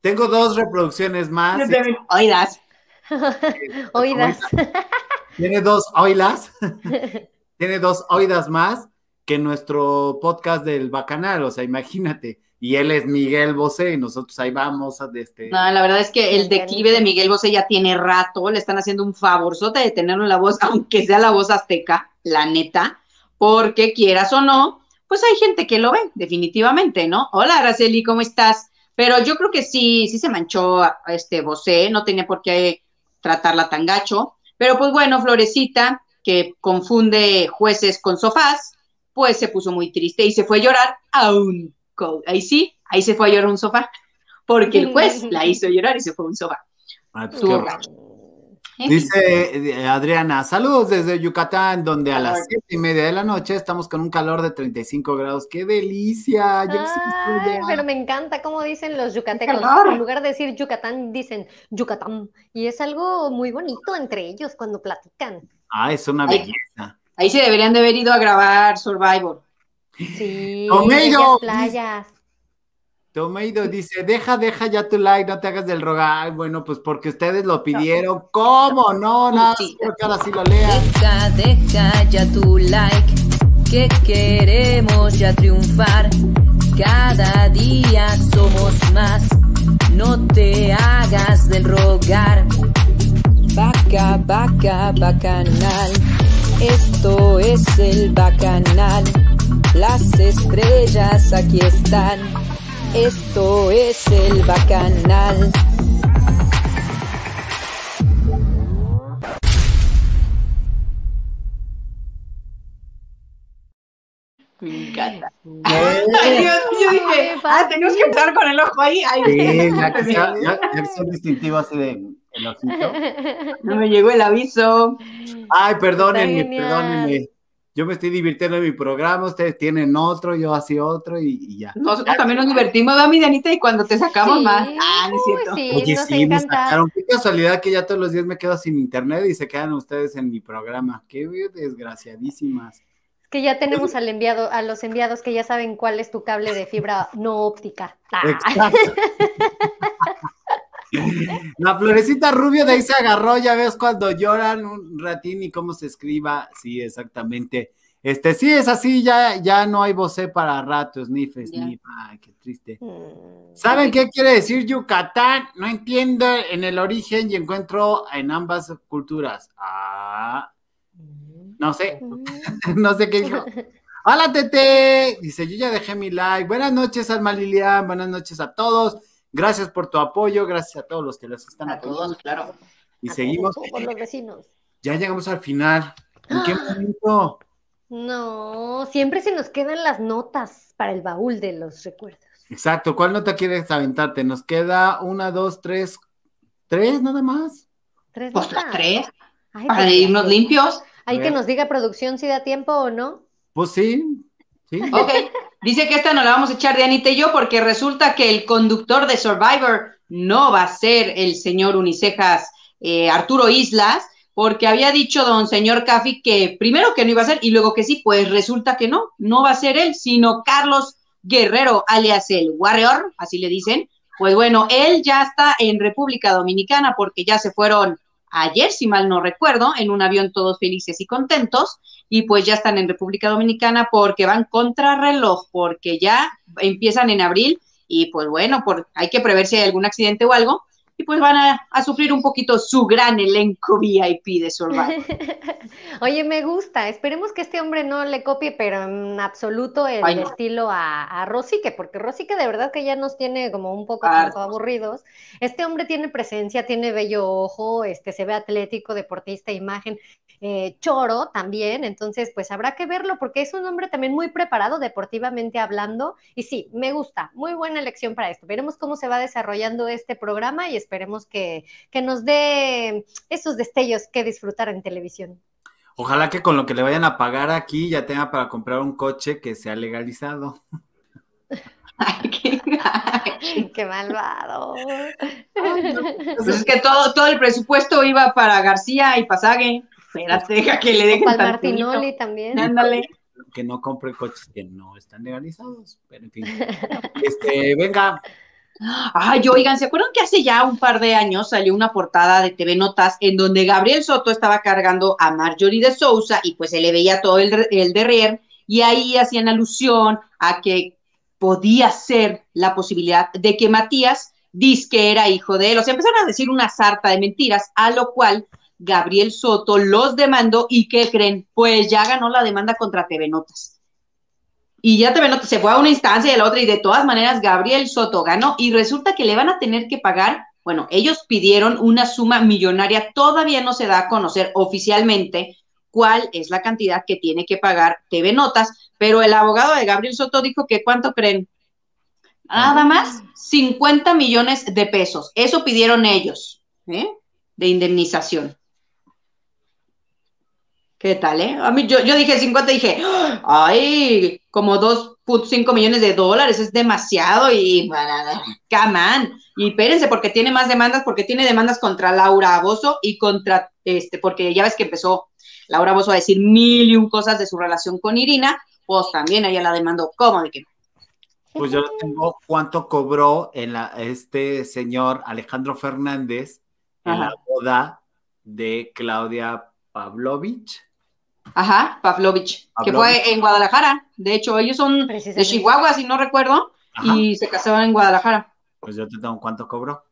Tengo dos reproducciones más. Oídas. oídas. Tiene dos oídas. Tiene dos oídas más que nuestro podcast del Bacanal. O sea, imagínate. Y él es Miguel Bosé y nosotros ahí vamos a este. No, la verdad es que el declive de Miguel Bosé ya tiene rato, le están haciendo un favorzote de tenerlo en la voz, aunque sea la voz azteca, la neta, porque quieras o no, pues hay gente que lo ve, definitivamente, ¿no? Hola, Araceli, ¿cómo estás? Pero yo creo que sí, sí se manchó a este Bosé, no tenía por qué tratarla tan gacho. Pero pues bueno, Florecita, que confunde jueces con sofás, pues se puso muy triste y se fue a llorar a un ahí sí, ahí se fue a llorar un sofá, porque el juez la hizo llorar y se fue a un sofá. Ah, pues Dice eh, Adriana, saludos desde Yucatán, donde a las siete y media de la noche estamos con un calor de 35 grados. ¡Qué delicia! pero me encanta cómo dicen los yucatecos. En lugar de decir Yucatán, dicen Yucatán. Y es algo muy bonito entre ellos cuando platican. Ah, es una belleza. Ahí, se deberían de haber ido a grabar Survivor. Sí, Tomeiro, playas. Tomeido dice, deja, deja ya tu like, no te hagas del rogar. Bueno, pues porque ustedes lo pidieron. ¿Cómo? No, nada, creo que ahora sí lo lean. Deja, deja ya tu like, que queremos ya triunfar. Cada día somos más, no te hagas del rogar. Vaca, vaca, bacanal, esto es el bacanal. Las estrellas aquí están esto es el bacanal. Me encanta. Ay, Dios, yo dije, ah, tenemos que empezar con el ojo ahí. Ay, sí, ya que, sea, ya, ya que son distintivos así de el ojito. No me llegó el aviso. Ay, perdónenme, perdónenme yo me estoy divirtiendo en mi programa, ustedes tienen otro, yo así otro y, ya. Nosotros también nos divertimos, Dami, Danita, y cuando te sacamos más. Ah, no es cierto. Sí, Oye, sí, me sacaron. Qué casualidad que ya todos los días me quedo sin internet y se quedan ustedes en mi programa. Qué desgraciadísimas. Es que ya tenemos al enviado, a los enviados que ya saben cuál es tu cable de fibra no óptica. Exacto. La florecita rubio de ahí se agarró, ya ves cuando lloran un ratín y cómo se escriba. Sí, exactamente. Este, sí, es así, ya, ya no hay vocé para ratos, ni sniff. Ay, qué triste. Mm. ¿Saben qué quiere decir Yucatán? No entiendo en el origen y encuentro en ambas culturas. Ah, no sé, mm. no sé qué dijo. Hola, Tete. Dice, yo ya dejé mi like. Buenas noches, Alma Lilian. Buenas noches a todos. Gracias por tu apoyo, gracias a todos los que los están a todos, claro. Y seguimos. Por los vecinos. Ya llegamos al final. ¿En qué momento? No, siempre se nos quedan las notas para el baúl de los recuerdos. Exacto. ¿Cuál nota quieres aventarte? Nos queda una, dos, tres, tres nada más. Tres pues las tres. para pues irnos limpios. Hay que nos diga producción si da tiempo o no. Pues sí, sí. Ok. Dice que esta no la vamos a echar de Anita y yo porque resulta que el conductor de Survivor no va a ser el señor Unicejas eh, Arturo Islas, porque había dicho don señor Caffi que primero que no iba a ser y luego que sí, pues resulta que no, no va a ser él, sino Carlos Guerrero, alias el Warrior, así le dicen. Pues bueno, él ya está en República Dominicana porque ya se fueron ayer, si mal no recuerdo, en un avión todos felices y contentos, y pues ya están en República Dominicana porque van contra reloj, porque ya empiezan en abril y pues bueno, por, hay que prever si hay algún accidente o algo, y pues van a, a sufrir un poquito su gran elenco VIP de Survivor. Oye, me gusta. Esperemos que este hombre no le copie, pero en absoluto el Ay, no. estilo a, a Rosique, porque Rosique de verdad que ya nos tiene como un poco como aburridos. Este hombre tiene presencia, tiene bello ojo, este, se ve atlético, deportista, imagen, eh, choro también. Entonces, pues habrá que verlo porque es un hombre también muy preparado deportivamente hablando. Y sí, me gusta. Muy buena elección para esto. Veremos cómo se va desarrollando este programa y esperemos que, que nos dé esos destellos que disfrutar en televisión. Ojalá que con lo que le vayan a pagar aquí ya tenga para comprar un coche que sea legalizado. Ay, qué- ¡Qué malvado! Pues es que todo, todo el presupuesto iba para García y Pasague. Espérate, deja que le dejen. Martinoli también. Ándale. Que no compre coches que no están legalizados. Pero en fin. Este, venga, Ay, oigan, ¿se acuerdan que hace ya un par de años salió una portada de TV Notas en donde Gabriel Soto estaba cargando a Marjorie de Sousa y pues se le veía todo el, el derrier y ahí hacían alusión a que podía ser la posibilidad de que Matías que era hijo de él. O sea, empezaron a decir una sarta de mentiras, a lo cual Gabriel Soto los demandó y ¿qué creen? Pues ya ganó la demanda contra TV Notas. Y ya TV Notas se fue a una instancia y a la otra y de todas maneras Gabriel Soto ganó y resulta que le van a tener que pagar, bueno, ellos pidieron una suma millonaria, todavía no se da a conocer oficialmente cuál es la cantidad que tiene que pagar TV Notas, pero el abogado de Gabriel Soto dijo que cuánto creen. Nada más 50 millones de pesos. Eso pidieron ellos, ¿eh? De indemnización. ¿Qué tal, eh? A mí, yo, yo dije 50, dije, ay, como 2.5 millones de dólares, es demasiado y, come on. Y espérense, porque tiene más demandas, porque tiene demandas contra Laura Bozo y contra, este, porque ya ves que empezó Laura Bozo a decir mil y un cosas de su relación con Irina, pues también ella la demandó, ¿cómo de que no? pues yo tengo cuánto cobró en la, este señor Alejandro Fernández en Ajá. la boda de Claudia Pavlovich. Ajá, Pavlovich, que fue en Guadalajara. De hecho, ellos son de. Chihuahua, si no recuerdo, Ajá. y se casaron en Guadalajara. Pues yo te tengo cuánto cobró.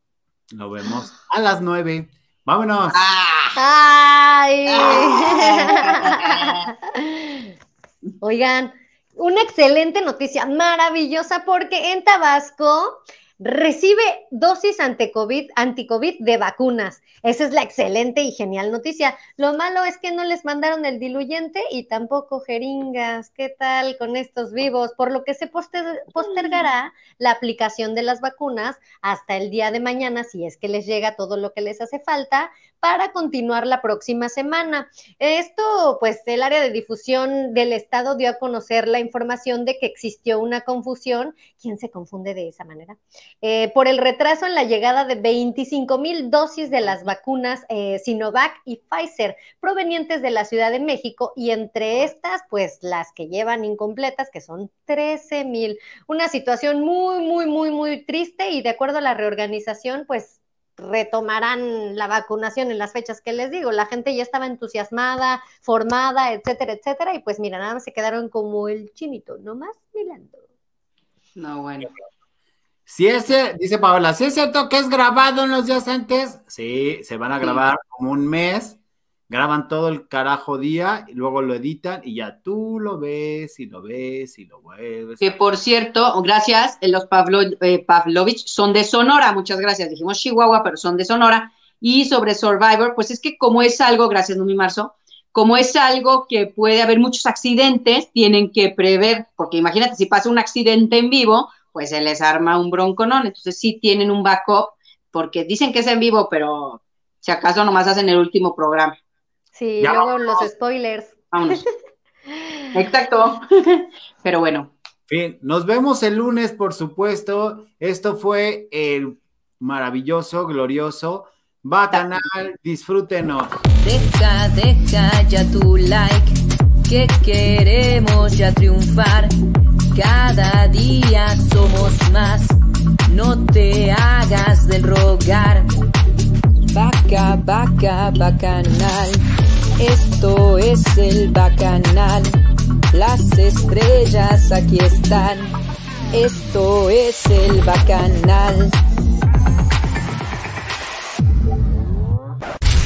Lo vemos a las nueve. Vámonos. Ah, ¡Ay! Oigan, una excelente noticia, maravillosa, porque en Tabasco recibe dosis anti-COVID, anti-COVID de vacunas. Esa es la excelente y genial noticia. Lo malo es que no les mandaron el diluyente y tampoco jeringas. ¿Qué tal con estos vivos? Por lo que se poster- postergará la aplicación de las vacunas hasta el día de mañana, si es que les llega todo lo que les hace falta, para continuar la próxima semana. Esto, pues el área de difusión del Estado dio a conocer la información de que existió una confusión. ¿Quién se confunde de esa manera? Eh, por el retraso en la llegada de 25 mil dosis de las vacunas eh, Sinovac y Pfizer provenientes de la Ciudad de México y entre estas, pues las que llevan incompletas, que son 13 mil. Una situación muy, muy, muy, muy triste y de acuerdo a la reorganización, pues retomarán la vacunación en las fechas que les digo. La gente ya estaba entusiasmada, formada, etcétera, etcétera, y pues mira, nada más se quedaron como el chinito, nomás mirando. no, bueno. Si ese, dice Paola, si es cierto que es grabado en los días antes, sí, se van a Sí. grabar como un mes, graban todo el carajo día y luego lo editan y ya tú lo ves y lo ves y lo vuelves. Que por cierto, gracias, eh, los Pavlo, eh, Pavlovich son de Sonora, muchas gracias. Dijimos Chihuahua, pero son de Sonora. Y sobre Survivor, pues es que como es algo, gracias Numi Marzo, como es algo que puede haber muchos accidentes, tienen que prever, porque imagínate, si pasa un accidente en vivo, pues se les arma un bronconón. Entonces sí tienen un backup, porque dicen que es en vivo, pero si acaso nomás hacen el último programa. Sí, Ya luego vámonos. los spoilers. Vámonos. Exacto. Pero bueno, Fin, nos vemos el lunes, por supuesto. Esto fue el maravilloso, glorioso Bacanal. Disfrútenos. Deja, deja ya tu like, que queremos ya triunfar. Cada día somos más, no te hagas del rogar. Vaca, vaca, bacanal, esto es el bacanal. Las estrellas aquí están, esto es el bacanal.